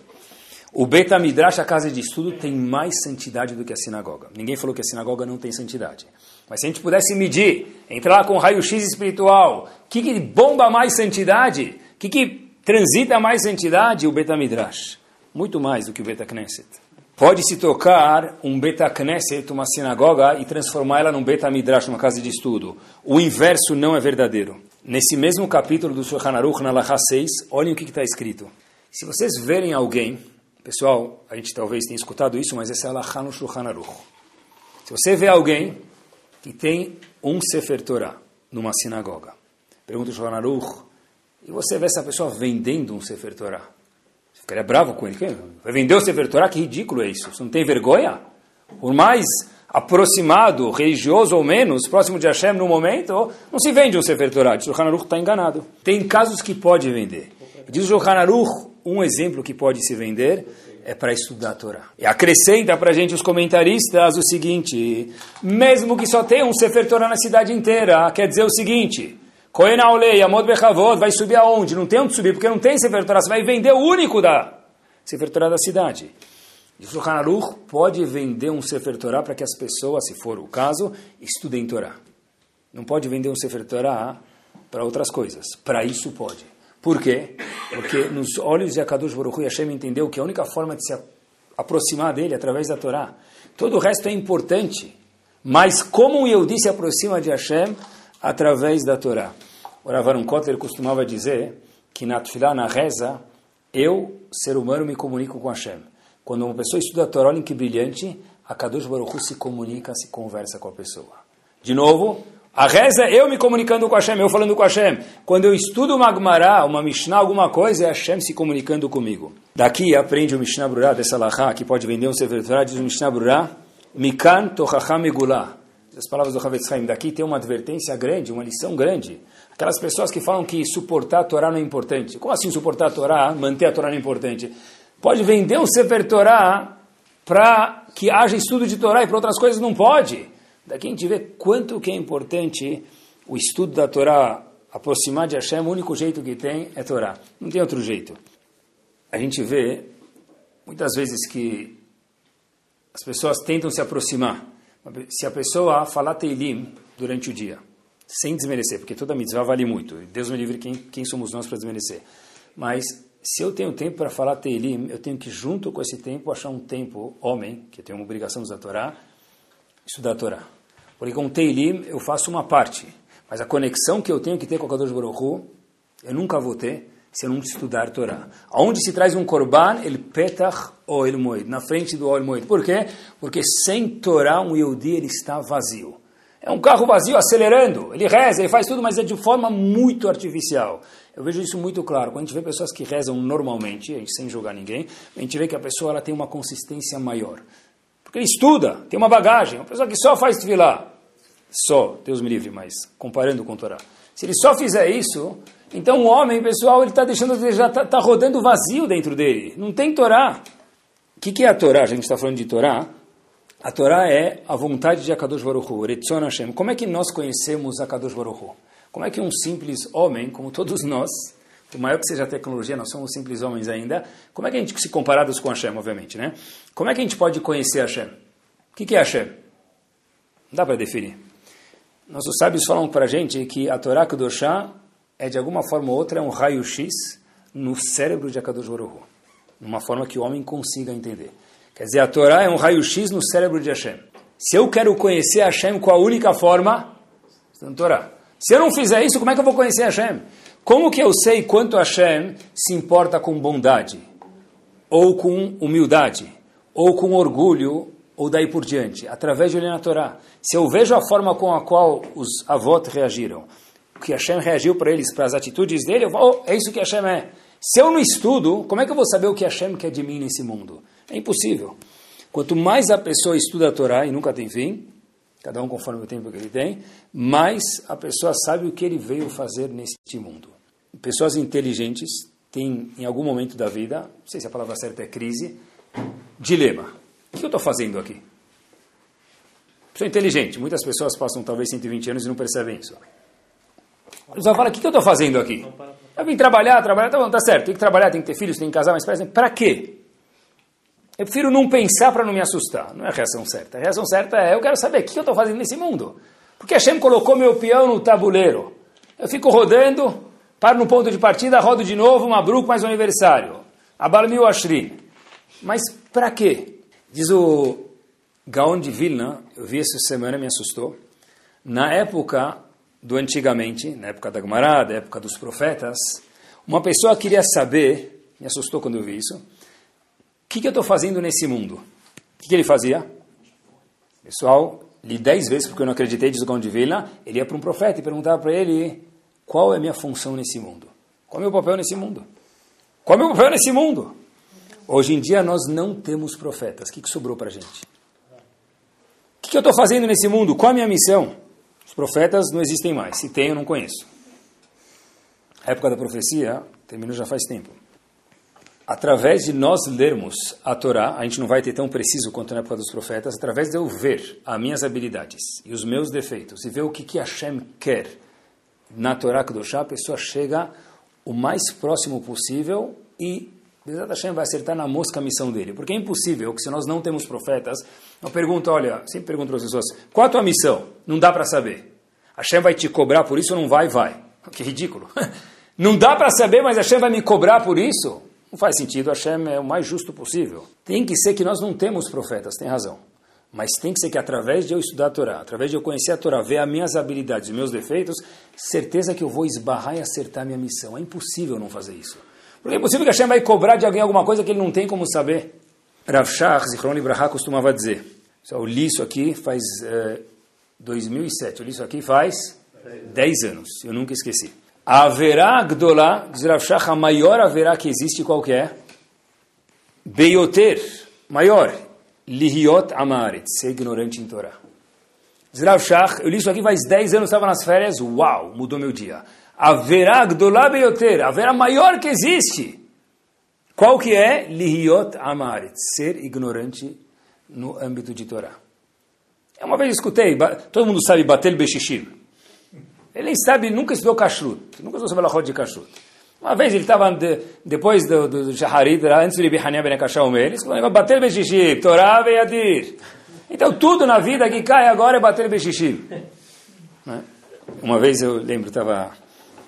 B: O Betamidrash, a casa de estudo, tem mais santidade do que a sinagoga. Ninguém falou que a sinagoga não tem santidade. Mas se a gente pudesse medir, entrar lá com raio-x espiritual, o que, que bomba mais santidade? O que, que transita mais santidade o Betamidrash, muito mais do que o Betacneset. Pode-se tocar um Betacneset, uma sinagoga, e transformá-la num Betamidrash, uma casa de estudo. O inverso não é verdadeiro. Nesse mesmo capítulo do Shulchan Aruch, na Laha 6, olhem o que está escrito. Se vocês verem alguém, pessoal, a gente talvez tenha escutado isso, mas essa é a Laha no Shulchan. Se você vê alguém que tem um Sefer Torah numa sinagoga, pergunta o Shulchan e você vê essa pessoa vendendo um Sefer Torah. Você ficaria bravo com ele. Vai vender o Sefer Torah? Que ridículo é isso. Você não tem vergonha? Por mais aproximado, religioso ou menos, próximo de Hashem no momento, não se vende um Sefer Torah. Diz o Hanaruch está enganado. Tem casos que pode vender. Diz o Hanaruch, um exemplo que pode se vender é para estudar a Torá. E acrescenta para a gente os comentaristas o seguinte, mesmo que só tenha um Sefer Torah na cidade inteira, quer dizer o seguinte, Kohen Aulei, Amod Bechavod, vai subir aonde? Não tem onde subir, porque não tem Sefer Torah. Você vai vender o único da Sefer Torah da cidade. E o Shulchan pode vender um Sefer Torah para que as pessoas, se for o caso, estudem Torah. Não pode vender um Sefer Torah para outras coisas. Para isso pode. Por quê? Porque nos olhos de Akadosh Baruch Hashem entendeu que a única forma de se aproximar dele é através da Torá. Todo o resto é importante. Mas como eu disse, se aproxima de Hashem através da Torá. O Ravaram Kotler costumava dizer que na Tfilah, na reza, eu, ser humano, me comunico com Hashem. Quando uma pessoa estuda a Torá, olha que brilhante, a Kadosh Baruch se comunica, se conversa com a pessoa. De novo, a reza é eu me comunicando com Hashem, eu falando com Hashem. Quando eu estudo uma Gemara, uma Mishnah, alguma coisa, é Hashem se comunicando comigo. Daqui aprende o Mishnah Brurah dessa Lahá, que pode vender um Sefer diz o Mishnah Brurah, Mikan Tochacham Megullah as palavras do Havetz Haim, daqui tem uma advertência grande, uma lição grande. Aquelas pessoas que falam que suportar a Torá não é importante. Como assim suportar a Torá, manter a Torá não é importante? Pode vender um Sefer Torá para que haja estudo de Torá e para outras coisas não pode. Daqui a gente vê quanto que é importante o estudo da Torá, aproximar de Hashem, o único jeito que tem é Torá. Não tem outro jeito. A gente vê muitas vezes que as pessoas tentam se aproximar se a pessoa falar Teilim durante o dia, sem desmerecer, porque toda mitzvah vale muito, Deus me livre, quem, quem somos nós para desmerecer? Mas se eu tenho tempo para falar Teilim, eu tenho que, junto com esse tempo, achar um tempo, homem, que tem uma obrigação de Torá, estudar a Torá. Porque com Teilim eu faço uma parte, mas a conexão que eu tenho que ter com o Kadosh Baruch eu nunca vou ter se eu não estudar Torá. Aonde se traz um korban, ele petach ou el moed, na frente do el moed. Por quê? Porque sem Torá um Yehudi ele está vazio. É um carro vazio acelerando, ele reza, ele faz tudo, mas é de forma muito artificial. Eu vejo isso muito claro. Quando a gente vê pessoas que rezam normalmente, a gente sem julgar ninguém, a gente vê que a pessoa ela tem uma consistência maior. Porque ele estuda, tem uma bagagem. Uma pessoa que só faz tefilá, só, Deus me livre, mas comparando com Torá. Se ele só fizer isso, então o homem, pessoal, ele está deixando, já está tá rodando vazio dentro dele. Não tem Torá. O que, que, é a Torá? A gente está falando de Torá. A Torá é a vontade de Akadosh Baruch Hu, Hashem. Como é que nós conhecemos Akadosh Baruch Hu? Como é que um simples homem, como todos nós, por maior que seja a tecnologia, nós somos simples homens ainda, como é que a gente, se comparados com Hashem, obviamente, né? Como é que a gente pode conhecer Hashem? O que, que é Hashem? Não dá para definir. Nossos sábios falam para a gente que a Torá Kedoshá é de alguma forma ou outra é um raio-x no cérebro de Akadosh Baruch Hu, uma forma que o homem consiga entender. Quer dizer, a Torá é um raio-x no cérebro de Hashem. Se eu quero conhecer Hashem com a única forma, a Torá. Se eu não fizer isso, como é que eu vou conhecer Hashem? Como que eu sei quanto Hashem se importa com bondade, ou com humildade, ou com orgulho, ou daí por diante? Através de olhar na Torá. Se eu vejo a forma com a qual os avós reagiram, que Hashem reagiu para eles, para as atitudes dele, eu falo, oh, é isso que Hashem é. Se eu não estudo, como é que eu vou saber o que Hashem quer de mim nesse mundo? É impossível. Quanto mais a pessoa estuda a Torá, e nunca tem fim, cada um conforme o tempo que ele tem, mais a pessoa sabe o que ele veio fazer neste mundo. Pessoas inteligentes têm, em algum momento da vida, não sei se a palavra certa é crise, dilema. O que eu estou fazendo aqui? Sou inteligente. Muitas pessoas passam talvez 120 anos e não percebem isso. Eles vão falar, o que, eu estou fazendo aqui? Eu vim trabalhar, trabalhar, tá bom, tá certo. Tem que trabalhar, tem que ter filhos, tem que casar, mas para quê? Eu prefiro não pensar para não me assustar. Não é a reação certa. A reação certa é, eu quero saber o que eu estou fazendo nesse mundo. Porque Hashem colocou meu peão no tabuleiro. Eu fico rodando, paro no ponto de partida, rodo de novo, uma bruco mais um aniversário. Abalmil Ashri. Mas para quê? Diz o Gaon de Vilna, eu vi essa semana, me assustou. Na época do antigamente, na época da Gemara, da época dos profetas, uma pessoa queria saber, me assustou quando eu vi isso, o que, que eu estou fazendo nesse mundo? O que, que ele fazia? Pessoal, li dez vezes porque eu não acreditei, diz o Gaon de Vilna, ele ia para um profeta e perguntava para ele qual é a minha função nesse mundo? Qual é o meu papel nesse mundo? Qual é o meu papel nesse mundo? Hoje em dia nós não temos profetas. O que, que sobrou para a gente? que, que eu estou fazendo nesse mundo? Qual a minha missão? Os profetas não existem mais. Se tem, eu não conheço. A época da profecia terminou já faz tempo. Através de nós lermos a Torá, a gente não vai ter tão preciso quanto na época dos profetas, através de eu ver as minhas habilidades e os meus defeitos e ver o que, que Hashem quer na Torá Kedoshá, a pessoa chega o mais próximo possível e Bezat Hashem vai acertar na mosca a missão dele. Porque é impossível que se nós não temos profetas, eu pergunto, olha, sempre pergunto para as pessoas, qual a tua missão? Não dá para saber. Hashem vai te cobrar por isso ou não vai? Vai. Que ridículo. Não dá para saber, mas Hashem vai me cobrar por isso? Não faz sentido, Hashem é o mais justo possível. Tem que ser que nós não temos profetas, tem razão. Mas tem que ser que através de eu estudar a Torá, através de eu conhecer a Torá, ver as minhas habilidades e meus defeitos, certeza que eu vou esbarrar e acertar a minha missão. É impossível não fazer isso. Porque é possível que Hashem vai cobrar de alguém alguma coisa que ele não tem como saber. Rav Shach, Zichron Libraha, costumava dizer, eu li isso aqui faz é, 2007, eu li isso aqui faz 10 anos, eu nunca esqueci. A Averá Gdolá, diz Rav Shach, a maior haverá que existe qual que é? Beioter, maior, Lihiot Amaret, ser ignorante em Torá. Diz Shach, eu li isso aqui faz 10 anos, estava nas férias, uau, mudou meu dia haverá Gdolá Beyoter, haverá maior que existe. Qual que é? Lihiot Amaret, ser ignorante no âmbito de Torá. Uma vez escutei, todo mundo sabe Batel Beshishim. Ele nem sabe, nunca estudou Kashrut, nunca estudou sobre a roda de Kashrut. Uma vez ele estava, de, depois do, do, Shaharit, antes do Ibihania Ben Akashaomer, ele falou, Batel Beshishim, Torá Veyadir. Então tudo na vida que cai agora é Batel Beshishim. Né? Uma vez eu lembro, estava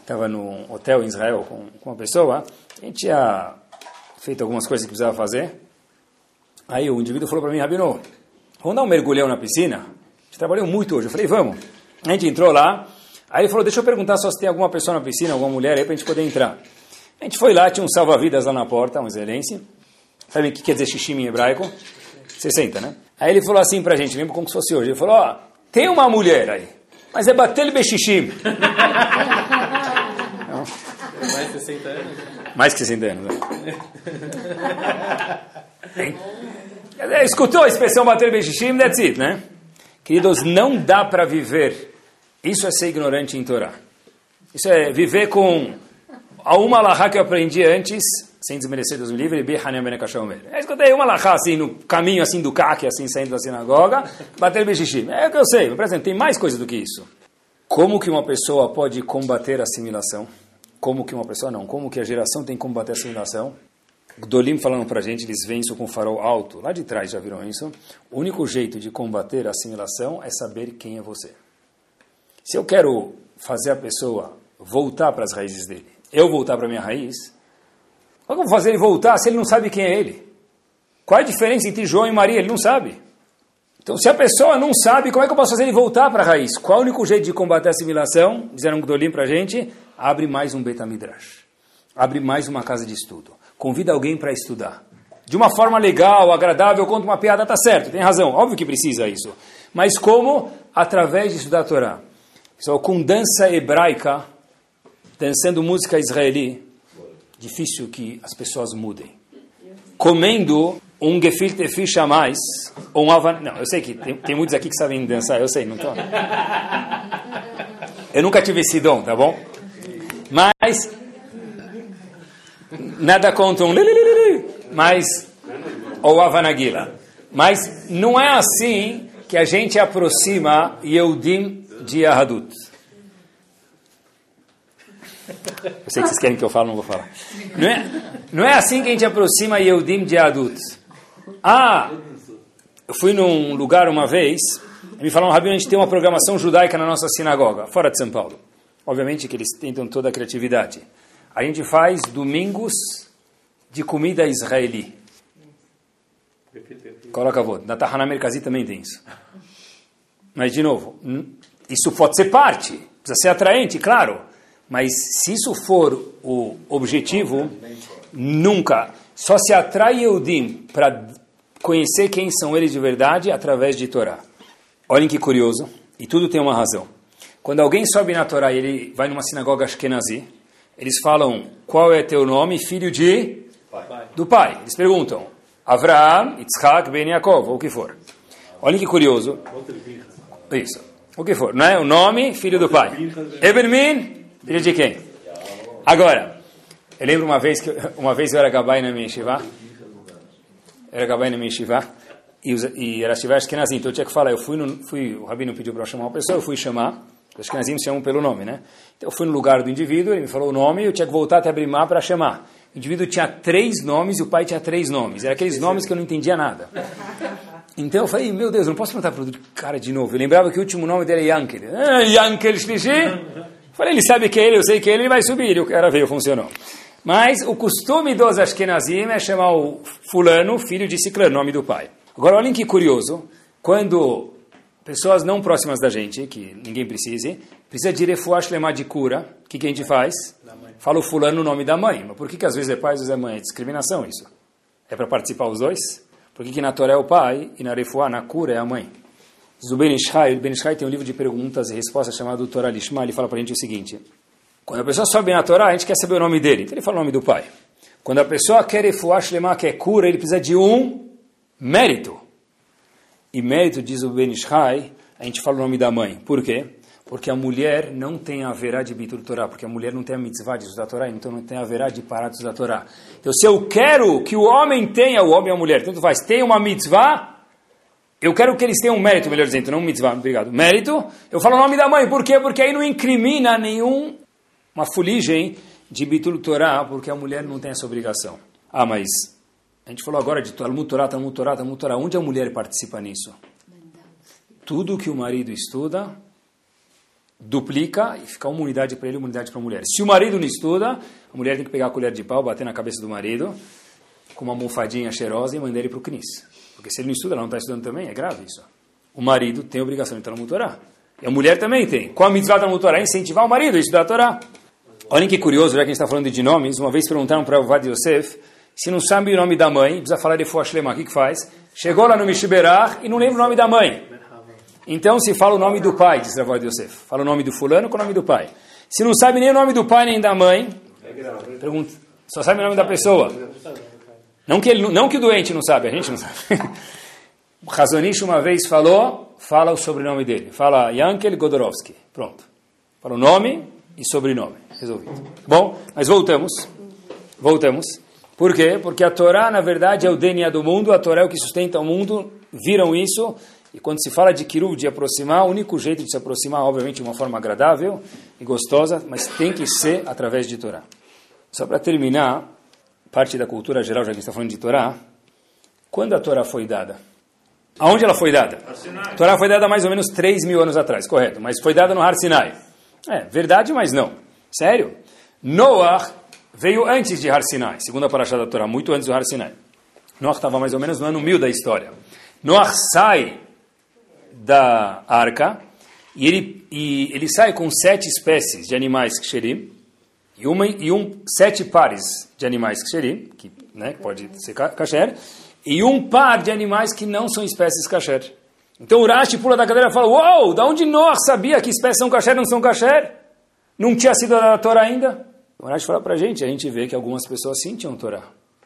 B: estava num hotel em Israel com, com uma pessoa, a gente tinha feito algumas coisas que precisava fazer. Aí o indivíduo falou para mim, Rabino, vamos dar um mergulhão na piscina? A gente trabalhou muito hoje. Eu falei, vamos. A gente entrou lá, aí ele falou, deixa eu perguntar só se tem alguma pessoa na piscina, alguma mulher aí para a gente poder entrar. A gente foi lá, tinha um salva-vidas lá na porta, um israelense. Sabe o que quer dizer xixi em hebraico? 60, né? Aí ele falou assim para a gente, lembro como se fosse hoje. Ele falou, ó, oh, tem uma mulher aí, mas é bater bexixim.
C: Mais de 60 anos?
B: Mais que 60 anos, né? Escutou a expressão bater bechishim? That's it, né? Queridos, não dá para viver. Isso é ser ignorante em Torá. Isso é viver com a uma alahá que eu aprendi antes, sem desmerecer Deus me livre, Behanem Ben. Eu escutei uma alahá assim, no caminho assim do CAC, assim, saindo da sinagoga, bater bechishim. É o que eu sei, por exemplo, tem mais coisa do que isso. Como que uma pessoa pode combater a assimilação? Como que uma pessoa não, como que a geração tem que combater a assimilação. Dolim falando para a gente, eles veem isso com farol alto. Lá de trás já viram isso. O único jeito de combater a assimilação é saber quem é você. Se eu quero fazer a pessoa voltar para as raízes dele, eu voltar para minha raiz, como fazer ele voltar se ele não sabe quem é ele? Qual é a diferença entre João e Maria? Ele não sabe. Então, se a pessoa não sabe, como é que eu posso fazer ele voltar para a raiz? Qual é o único jeito de combater a assimilação? Disseram Gdolim para a gente, abre mais um Betamidrash. Abre mais uma casa de estudo. Convida alguém para estudar. De uma forma legal, agradável, conta uma piada, tá certo, tem razão, óbvio que precisa isso. Mas como? Através de estudar a Torá. Só com dança hebraica, dançando música israeli, difícil que as pessoas mudem. Comendo um gefilte fish a mais, ou um avan... Não, eu sei que tem, tem muitos aqui que sabem dançar, eu sei, não estou. Eu nunca tive esse dom, tá bom? Mas, nada contra um mas, ou avanagila. Mas não é assim que a gente aproxima Yehudim de Yahadut. Eu sei que vocês querem que eu fale, não vou falar. Não é, não é assim que a gente aproxima Yehudim de Yahadut. Ah, eu fui num lugar uma vez, e me falaram, Rabino, a gente tem uma programação judaica na nossa sinagoga, fora de São Paulo. Obviamente que eles tentam toda a criatividade. A gente faz domingos de comida israeli. Coloca a voz. Na Tahana Merkazi também tem isso. Mas, de novo, isso pode ser parte, precisa ser atraente, claro. Mas se isso for o objetivo, nunca. Só se atrai Eudim para conhecer quem são eles de verdade através de Torá. Olhem que curioso, e tudo tem uma razão. Quando alguém sobe na Torá e ele vai numa sinagoga ashkenazi, eles falam, qual é teu nome, filho de? Pai. Do pai. Eles perguntam, Avraham, Yitzhak, Ben Yaakov, ou o que for. Olhem que curioso. Isso. O que for. Não é o nome, filho do pai. Ebermin, filho de quem? Agora, eu lembro uma vez que uma vez eu era gabai na minha shiva. Era gabai na. E, e era shiva Ashkenazim. Então eu tinha que falar. Eu fui, no, fui o rabino pediu para eu chamar uma pessoa, eu fui chamar. Os Ashkenazim chamam pelo nome, né? Então eu fui no lugar do indivíduo, ele me falou o nome, eu tinha que voltar até abrir mar para chamar. O indivíduo tinha três nomes e o pai tinha três nomes. Eram aqueles nomes que eu não entendia nada. Então eu falei, meu Deus, não posso perguntar para o cara de novo. Eu lembrava que o último nome dele é Yankel. Ah, Yankel Shlishi. Falei, ele sabe que é ele, eu sei que é ele, ele vai subir. O cara veio, funcionou. Mas o costume dos Ashkenazim é chamar o fulano, filho de Ciclano, nome do pai. Agora olhem que curioso, quando pessoas não próximas da gente, que ninguém precise, precisa de refuash lemar de cura, o que, que a gente faz? Fala o fulano o nome da mãe. Mas por que, que às vezes é pai, às vezes é mãe? É discriminação isso. É para participar os dois? Por que, que na Torá é o pai e na refuá, na cura, é a mãe? Diz o Ben Ishai, o Ben Ishai tem um livro de perguntas e respostas chamado Torá Lishma, ele fala para a gente o seguinte, quando a pessoa sobe na Torá, a gente quer saber o nome dele, então ele fala o nome do pai. Quando a pessoa quer refuá Shlema, que é cura, ele precisa de um mérito. E mérito, diz o Ben Ishai, a gente fala o nome da mãe. Por quê? Porque a mulher não tem a verá de Bitur Torá, porque a mulher não tem a mitzvah de estudar Torá, então não tem a verá de parar de estudar Torá. Então se eu quero que o homem tenha, o homem e a mulher, tanto faz, tenha uma mitzvah, eu quero que eles tenham mérito, melhor dizendo, não mitzvah, obrigado, mérito, eu falo o nome da mãe, por quê? Porque aí não incrimina nenhum, uma fuligem de Bitur Torá, porque a mulher não tem essa obrigação. Ah, mas a gente falou agora de Talmud Torá, Talmud Torá, Talmud Torá, onde a mulher participa nisso? tudo que o marido estuda duplica e fica uma unidade para ele uma unidade para a mulher. Se o marido não estuda, a mulher tem que pegar a colher de pau, bater na cabeça do marido com uma almofadinha cheirosa e mandar ele para o CNIS. Porque se ele não estuda, ela não está estudando também, é grave isso. O marido tem a obrigação de estar no. E a mulher também tem. Qual a mitzvah da Torá? Incentivar o marido a estudar a Torá. Olhem que curioso, já que a gente está falando de nomes, uma vez perguntaram para o Vad Yosef, se não sabe o nome da mãe, precisa falar de Fuashlema, o que, que faz? Chegou lá no Mishiberach e não lembra o nome da mãe. Então se fala o nome do pai, diz Rav Yosef. Fala o nome do fulano com o nome do pai. Se não sabe nem o nome do pai nem da mãe, pergunta, só sabe o nome da pessoa. Não que, ele, não que o doente não sabe, a gente não sabe. O uma vez falou, fala o sobrenome dele. Fala Yankel Godorovsky. Pronto. Fala o nome e sobrenome. Resolvido. Bom, mas voltamos. Voltamos. Por quê? Porque a Torá, na verdade, é o DNA do mundo, a Torá é o que sustenta o mundo. Viram isso? E quando se fala de kiruv, de aproximar, o único jeito de se aproximar, obviamente, de uma forma agradável e gostosa, mas tem que ser através de Torá. Só para terminar, parte da cultura geral, já que a gente está falando de Torá, quando a Torá foi dada? Aonde ela foi dada? A Torá foi dada mais ou menos 3 mil anos atrás, correto, mas foi dada no Har Sinai. É, verdade, mas não. Sério? Noah veio antes de Har Sinai, segundo a da Torá, muito antes do Har Sinai. Noah estava mais ou menos no ano mil da história. Noah sai da arca e ele, e ele sai com sete espécies de animais ksherim e, uma, e um, sete pares de animais ksherim, que né, pode ser kasher, e um par de animais que não são espécies kasher. Então o Rashi pula da cadeira e fala, wow, da onde Noah sabia que espécies são kasher não são kasher? Não tinha sido da Torá ainda? O Rashi fala para a gente, a gente vê que algumas pessoas sim tinham Torá.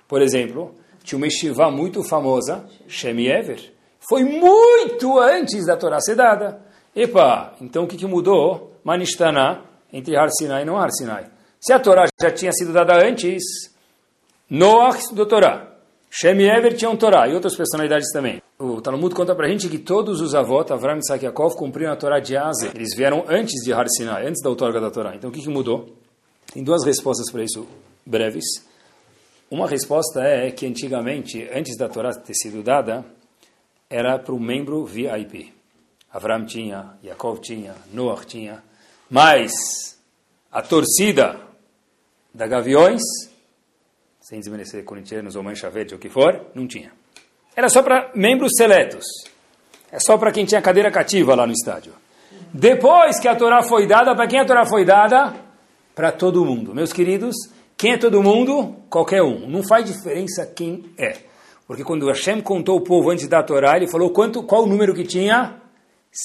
B: Por exemplo, tinha uma estivá muito famosa, Shem Ever. Foi muito antes da Torá ser dada. Epa, então o que, que mudou? Manistana, entre Har Sinai e não Har Sinai. Se a Torá já tinha sido dada antes, Noach estudou Torá. Shem e Ever tinham Torá e outras personalidades também. O Talmud conta pra gente que todos os avós, Avram, e Yaakov, cumpriram a Torá de Aze. Eles vieram antes de Har Sinai, antes da outorga da Torá. Então o que, que mudou? Tem duas respostas para isso breves. Uma resposta é que antigamente, antes da Torá ter sido dada, era para o membro VIP. Avram tinha, Yaakov tinha, Noach tinha. Mas a torcida da Gaviões sem desmerecer corintianos ou mancha verde ou o que for, não tinha. Era só para membros seletos. É só para quem tinha cadeira cativa lá no estádio. Depois que a Torá foi dada, para quem a Torá foi dada? Para todo mundo. Meus queridos, quem é todo mundo? Qualquer um. Não faz diferença quem é. Porque quando Hashem contou o povo antes da Torá, ele falou quanto, qual o número que tinha?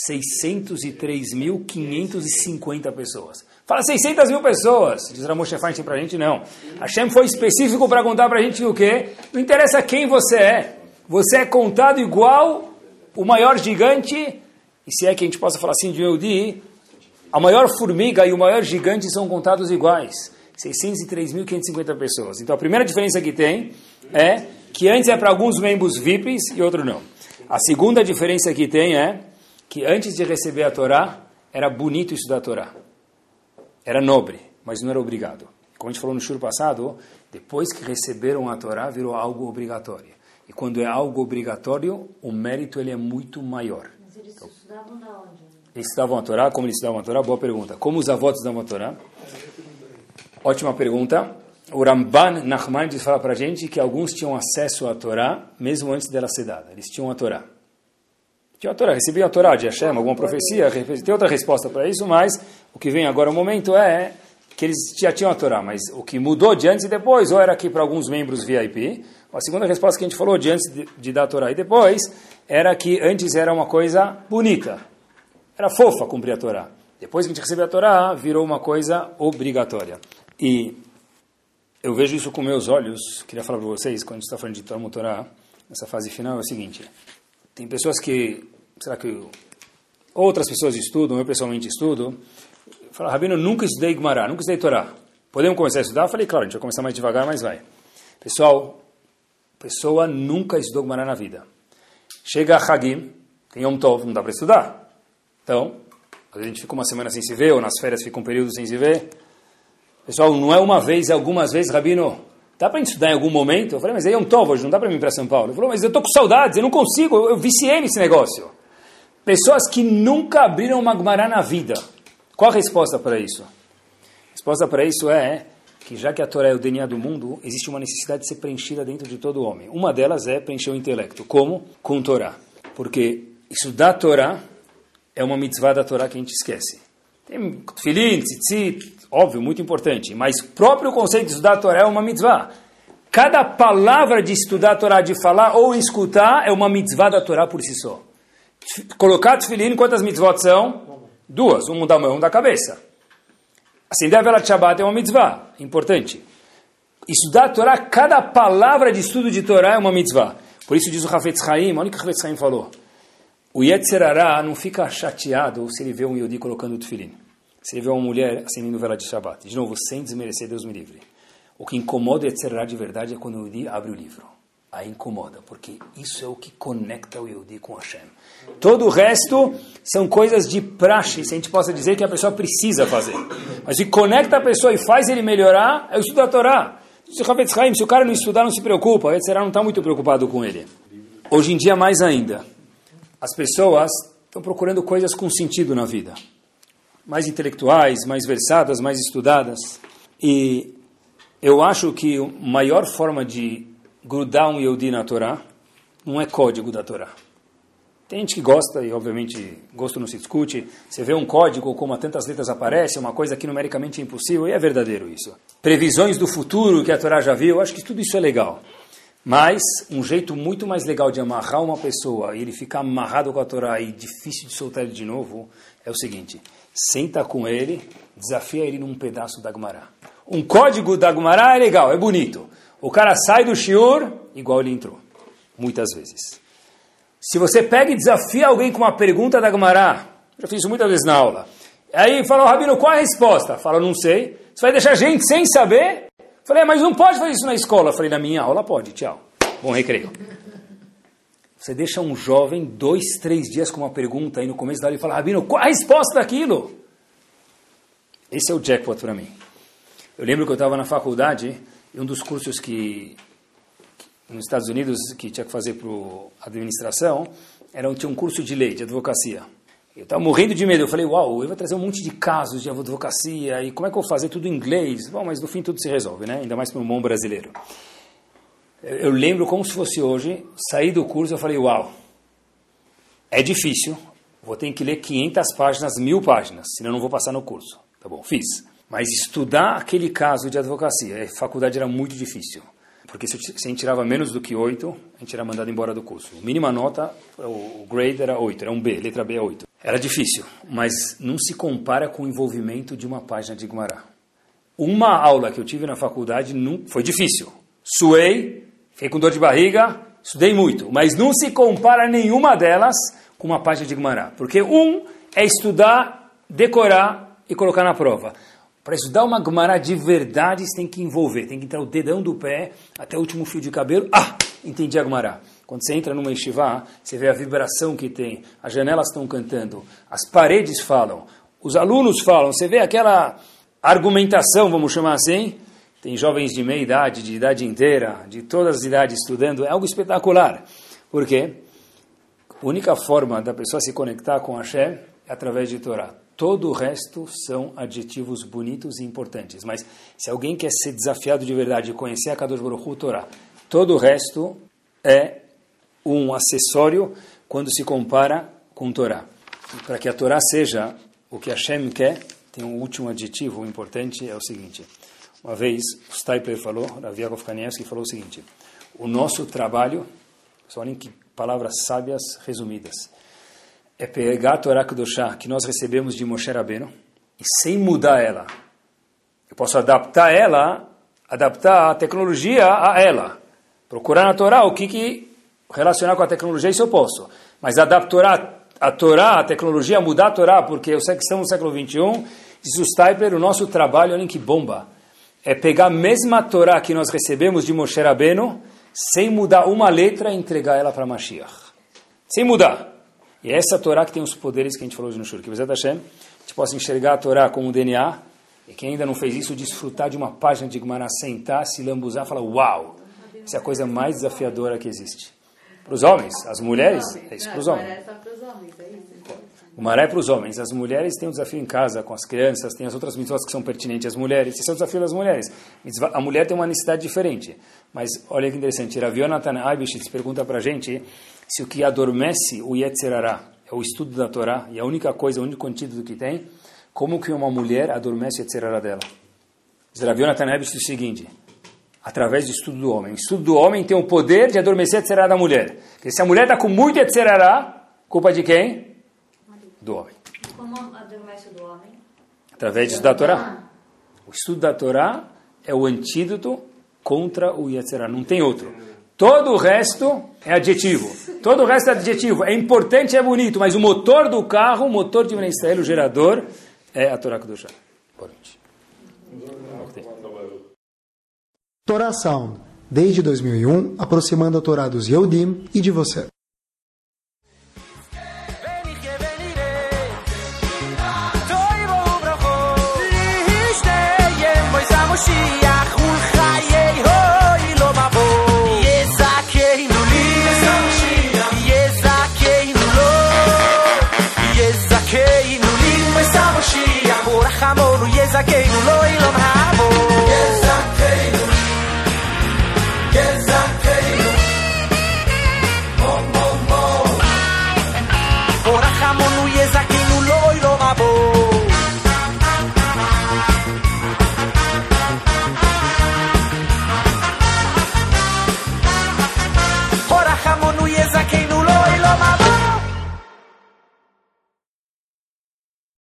B: 603.550 pessoas. Fala 600 mil pessoas, diz Feinstein para a gente, não. Hashem foi específico para contar para a gente o quê? Não interessa quem você é. Você é contado igual o maior gigante, e se é que a gente possa falar assim de Yehudi, a maior formiga e o maior gigante são contados iguais. 603.550 pessoas. Então a primeira diferença que tem é que antes é para alguns membros VIPs e outro não. A segunda diferença que tem é que antes de receber a Torá, era bonito estudar a Torá era nobre, mas não era obrigado. Como a gente falou no shur passado, depois que receberam a Torá, virou algo obrigatório. E quando é algo obrigatório, o mérito ele é muito maior.
D: Mas eles então, estudavam da onde?
B: Eles estudavam a Torá, como eles estudavam a Torá? Boa pergunta. Como os avós estudavam a Torá? Ótima pergunta. O Ramban Nachmanides fala para a gente que alguns tinham acesso à Torá, mesmo antes dela ser dada. Eles tinham a Torá. Tinha a Torá, recebiam a Torá de Hashem, alguma profecia, tem outra resposta para isso, mas o que vem agora o momento é que eles já tinham a Torá, mas o que mudou de antes e depois, ou era aqui para alguns membros VIP, a segunda resposta que a gente falou de antes de, de dar a Torá e depois, era que antes era uma coisa bonita, era fofa cumprir a Torá. Depois que a gente recebeu a Torá, virou uma coisa obrigatória. E eu vejo isso com meus olhos, queria falar para vocês, quando a gente está falando de Talmud Torá, nessa fase final, é o seguinte, tem pessoas que, será que outras pessoas estudam, eu pessoalmente estudo, falam, Rabino, nunca estudei Gemara, nunca estudei Torá. Podemos começar a estudar? Eu falei, claro, a gente vai começar mais devagar, mas vai. Pessoal, pessoa nunca estudou Gemara na vida. Chega a Hagim, tem Yom Tov, não dá para estudar. Então, a gente fica uma semana sem se ver, ou nas férias fica um período sem se ver. Pessoal, não é uma vez, é algumas vezes, Rabino, Dá para estudar em algum momento? Eu falei, mas é um Tov, hoje não dá para mim para São Paulo. Ele falou, mas eu estou com saudades, eu não consigo, eu, eu viciei nesse negócio. Pessoas que nunca abriram uma Gemara na vida. Qual a resposta para isso? A resposta para isso é que já que a Torá é o DNA do mundo, existe uma necessidade de ser preenchida dentro de todo homem. Uma delas é preencher o intelecto. Como? Com Torá. Porque estudar Torá é uma mitzvah da Torá que a gente esquece. Tem filin, tzitzit, óbvio, muito importante, mas o próprio conceito de estudar Torá é uma mitzvah. Cada palavra de estudar a Torá, de falar ou escutar, é uma mitzvah da Torá por si só. Colocar tefilim, quantas mitzvot são? Duas, um da mão, um da cabeça. Acender a vela de Shabbat é uma mitzvah, importante. Estudar a Torá, cada palavra de estudo de Torá é uma mitzvah. Por isso diz o Hafetz Haim, olha o que o Hafetz Haim falou. O Yetzer não fica chateado se ele vê um Yodi colocando o tefilim. Se ele vê uma mulher acendendo vela de Shabbat, de novo, sem desmerecer, Deus me livre. O que incomoda o Yetzirah de verdade é quando o Yehudi abre o livro. Aí incomoda, porque isso é o que conecta o Yehudi com Hashem. Todo o resto são coisas de praxe, se a gente possa dizer que a pessoa precisa fazer. Mas que conecta a pessoa e faz ele melhorar é o estudo da Torá. Se o, se o cara não estudar, não se preocupa, o Yetzirah não está muito preocupado com ele. Hoje em dia, mais ainda, as pessoas estão procurando coisas com sentido na vida mais intelectuais, mais versadas, mais estudadas. E eu acho que a maior forma de grudar um Yehudi na Torá não é código da Torá. Tem gente que gosta, e obviamente gosto não se discute. Você vê um código como tantas letras aparecem, uma coisa que numericamente é impossível, e é verdadeiro isso. Previsões do futuro que a Torá já viu, acho que tudo isso é legal. Mas um jeito muito mais legal de amarrar uma pessoa e ele ficar amarrado com a Torá e difícil de soltar ele de novo é o seguinte: senta com ele, desafia ele num pedaço da Gemara. Um código da Gemara é legal, é bonito. O cara sai do shiur igual ele entrou, muitas vezes. Se você pega e desafia alguém com uma pergunta da Gemara, já fiz isso muitas vezes na aula. Aí fala, Rabino, qual é a resposta? Fala, não sei. Você vai deixar a gente sem saber? Falei, mas não pode fazer isso na escola. Falei, na minha aula pode, tchau. Bom recreio. Você deixa um jovem dois, três dias com uma pergunta aí no começo da aula e fala, Rabino, qual a resposta daquilo? Esse é o jackpot para mim. Eu lembro que eu estava na faculdade e um dos cursos que, nos Estados Unidos que tinha que fazer para administração era tinha um curso de lei, de advocacia. Eu estava morrendo de medo. Eu falei, uau, eu vou trazer um monte de casos de advocacia e como é que eu vou fazer tudo em inglês? Bom, mas no fim tudo se resolve, né? Ainda mais para um bom brasileiro. Eu lembro como se fosse hoje, saí do curso e falei, uau, é difícil, vou ter que ler 500 páginas, mil páginas, senão não vou passar no curso. Tá bom, fiz. Mas estudar aquele caso de advocacia, a faculdade era muito difícil. Porque se, a gente tirava menos do que 8, a gente era mandado embora do curso. A mínima nota, o grade era 8, era um B, letra B é 8. Era difícil, mas não se compara com o envolvimento de uma página de Gumará. Uma aula que eu tive na faculdade não, foi difícil. Suei, fiquei com dor de barriga, estudei muito, mas não se compara nenhuma delas com uma página de Gumará. Porque um é estudar, decorar e colocar na prova. Para estudar uma Gemara de verdade, você tem que envolver, tem que entrar o dedão do pé até o último fio de cabelo. Ah, entendi a Gemara. Quando você entra numa yeshiva, você vê a vibração que tem, as janelas estão cantando, as paredes falam, os alunos falam, você vê aquela argumentação, vamos chamar assim. Tem jovens de meia idade, de idade inteira, de todas as idades estudando, é algo espetacular. Por quê? A única forma da pessoa se conectar com Hashem é através de Torá. Todo o resto são adjetivos bonitos e importantes. Mas se alguém quer ser desafiado de verdade e conhecer a Kadosh Baruch Hu, Torá, todo o resto é um acessório quando se compara com Torá. Para que a Torá seja o que Hashem quer, tem um último adjetivo importante, é o seguinte. Uma vez, o Stipler falou, Rav Yaakov Kanievski falou o seguinte, o nosso trabalho, só olhem que palavras sábias resumidas, é pegar a Torá Kedoshá que nós recebemos de Moshe Rabbeinu e sem mudar ela. Eu posso adaptar ela, adaptar a tecnologia a ela. Procurar na Torá o que, que relacionar com a tecnologia, isso eu posso. Mas adaptar a Torá, a tecnologia, mudar a Torá, porque eu sei que estamos no século XXI, diz o Stipler, o nosso trabalho, olhem que bomba, é pegar a mesma Torá que nós recebemos de Moshe Rabbeinu, sem mudar uma letra e entregar ela para Mashiach. Sem mudar. E é essa Torá que tem os poderes que a gente falou hoje no Shur. Que Bezat Hashem, a gente possa enxergar a Torá como DNA, e quem ainda não fez isso, desfrutar de uma página de Gemara, sentar, se lambuzar falar, uau, essa é a coisa mais desafiadora que existe. Para os homens, as mulheres, é isso para os homens. O maré é para os homens. As mulheres têm um desafio em casa, com as crianças, tem as outras mitzvot que são pertinentes às mulheres. Esse é o desafio das mulheres. A mulher tem uma necessidade diferente. Mas olha que interessante. Rav Yonatan Aibishitz pergunta para a gente se o que adormece o Yetzerará é o estudo da Torá, e a única coisa, o único antídoto que tem, como que uma mulher adormece o Yetzerará dela? Rav Yonatan Aibishitz diz o seguinte, através do estudo do homem. O estudo do homem tem o poder de adormecer a Yetzerará da mulher. Porque se a mulher está com muito Yetzerará, culpa de quem? Do homem.
D: Como adormece do homem?
B: Através do estudo da Torá. O estudo da Torá é o antídoto contra o Yetzirah, não tem outro. Todo o resto é adjetivo. Todo o resto é adjetivo. É importante, é bonito, mas o motor do carro, o motor de Israel, o gerador, é a Torá Kedoshá. Boa noite.
A: Torá Sound, desde 2001, aproximando a Torá dos Yehudim e de você.
E: saquei no Lois.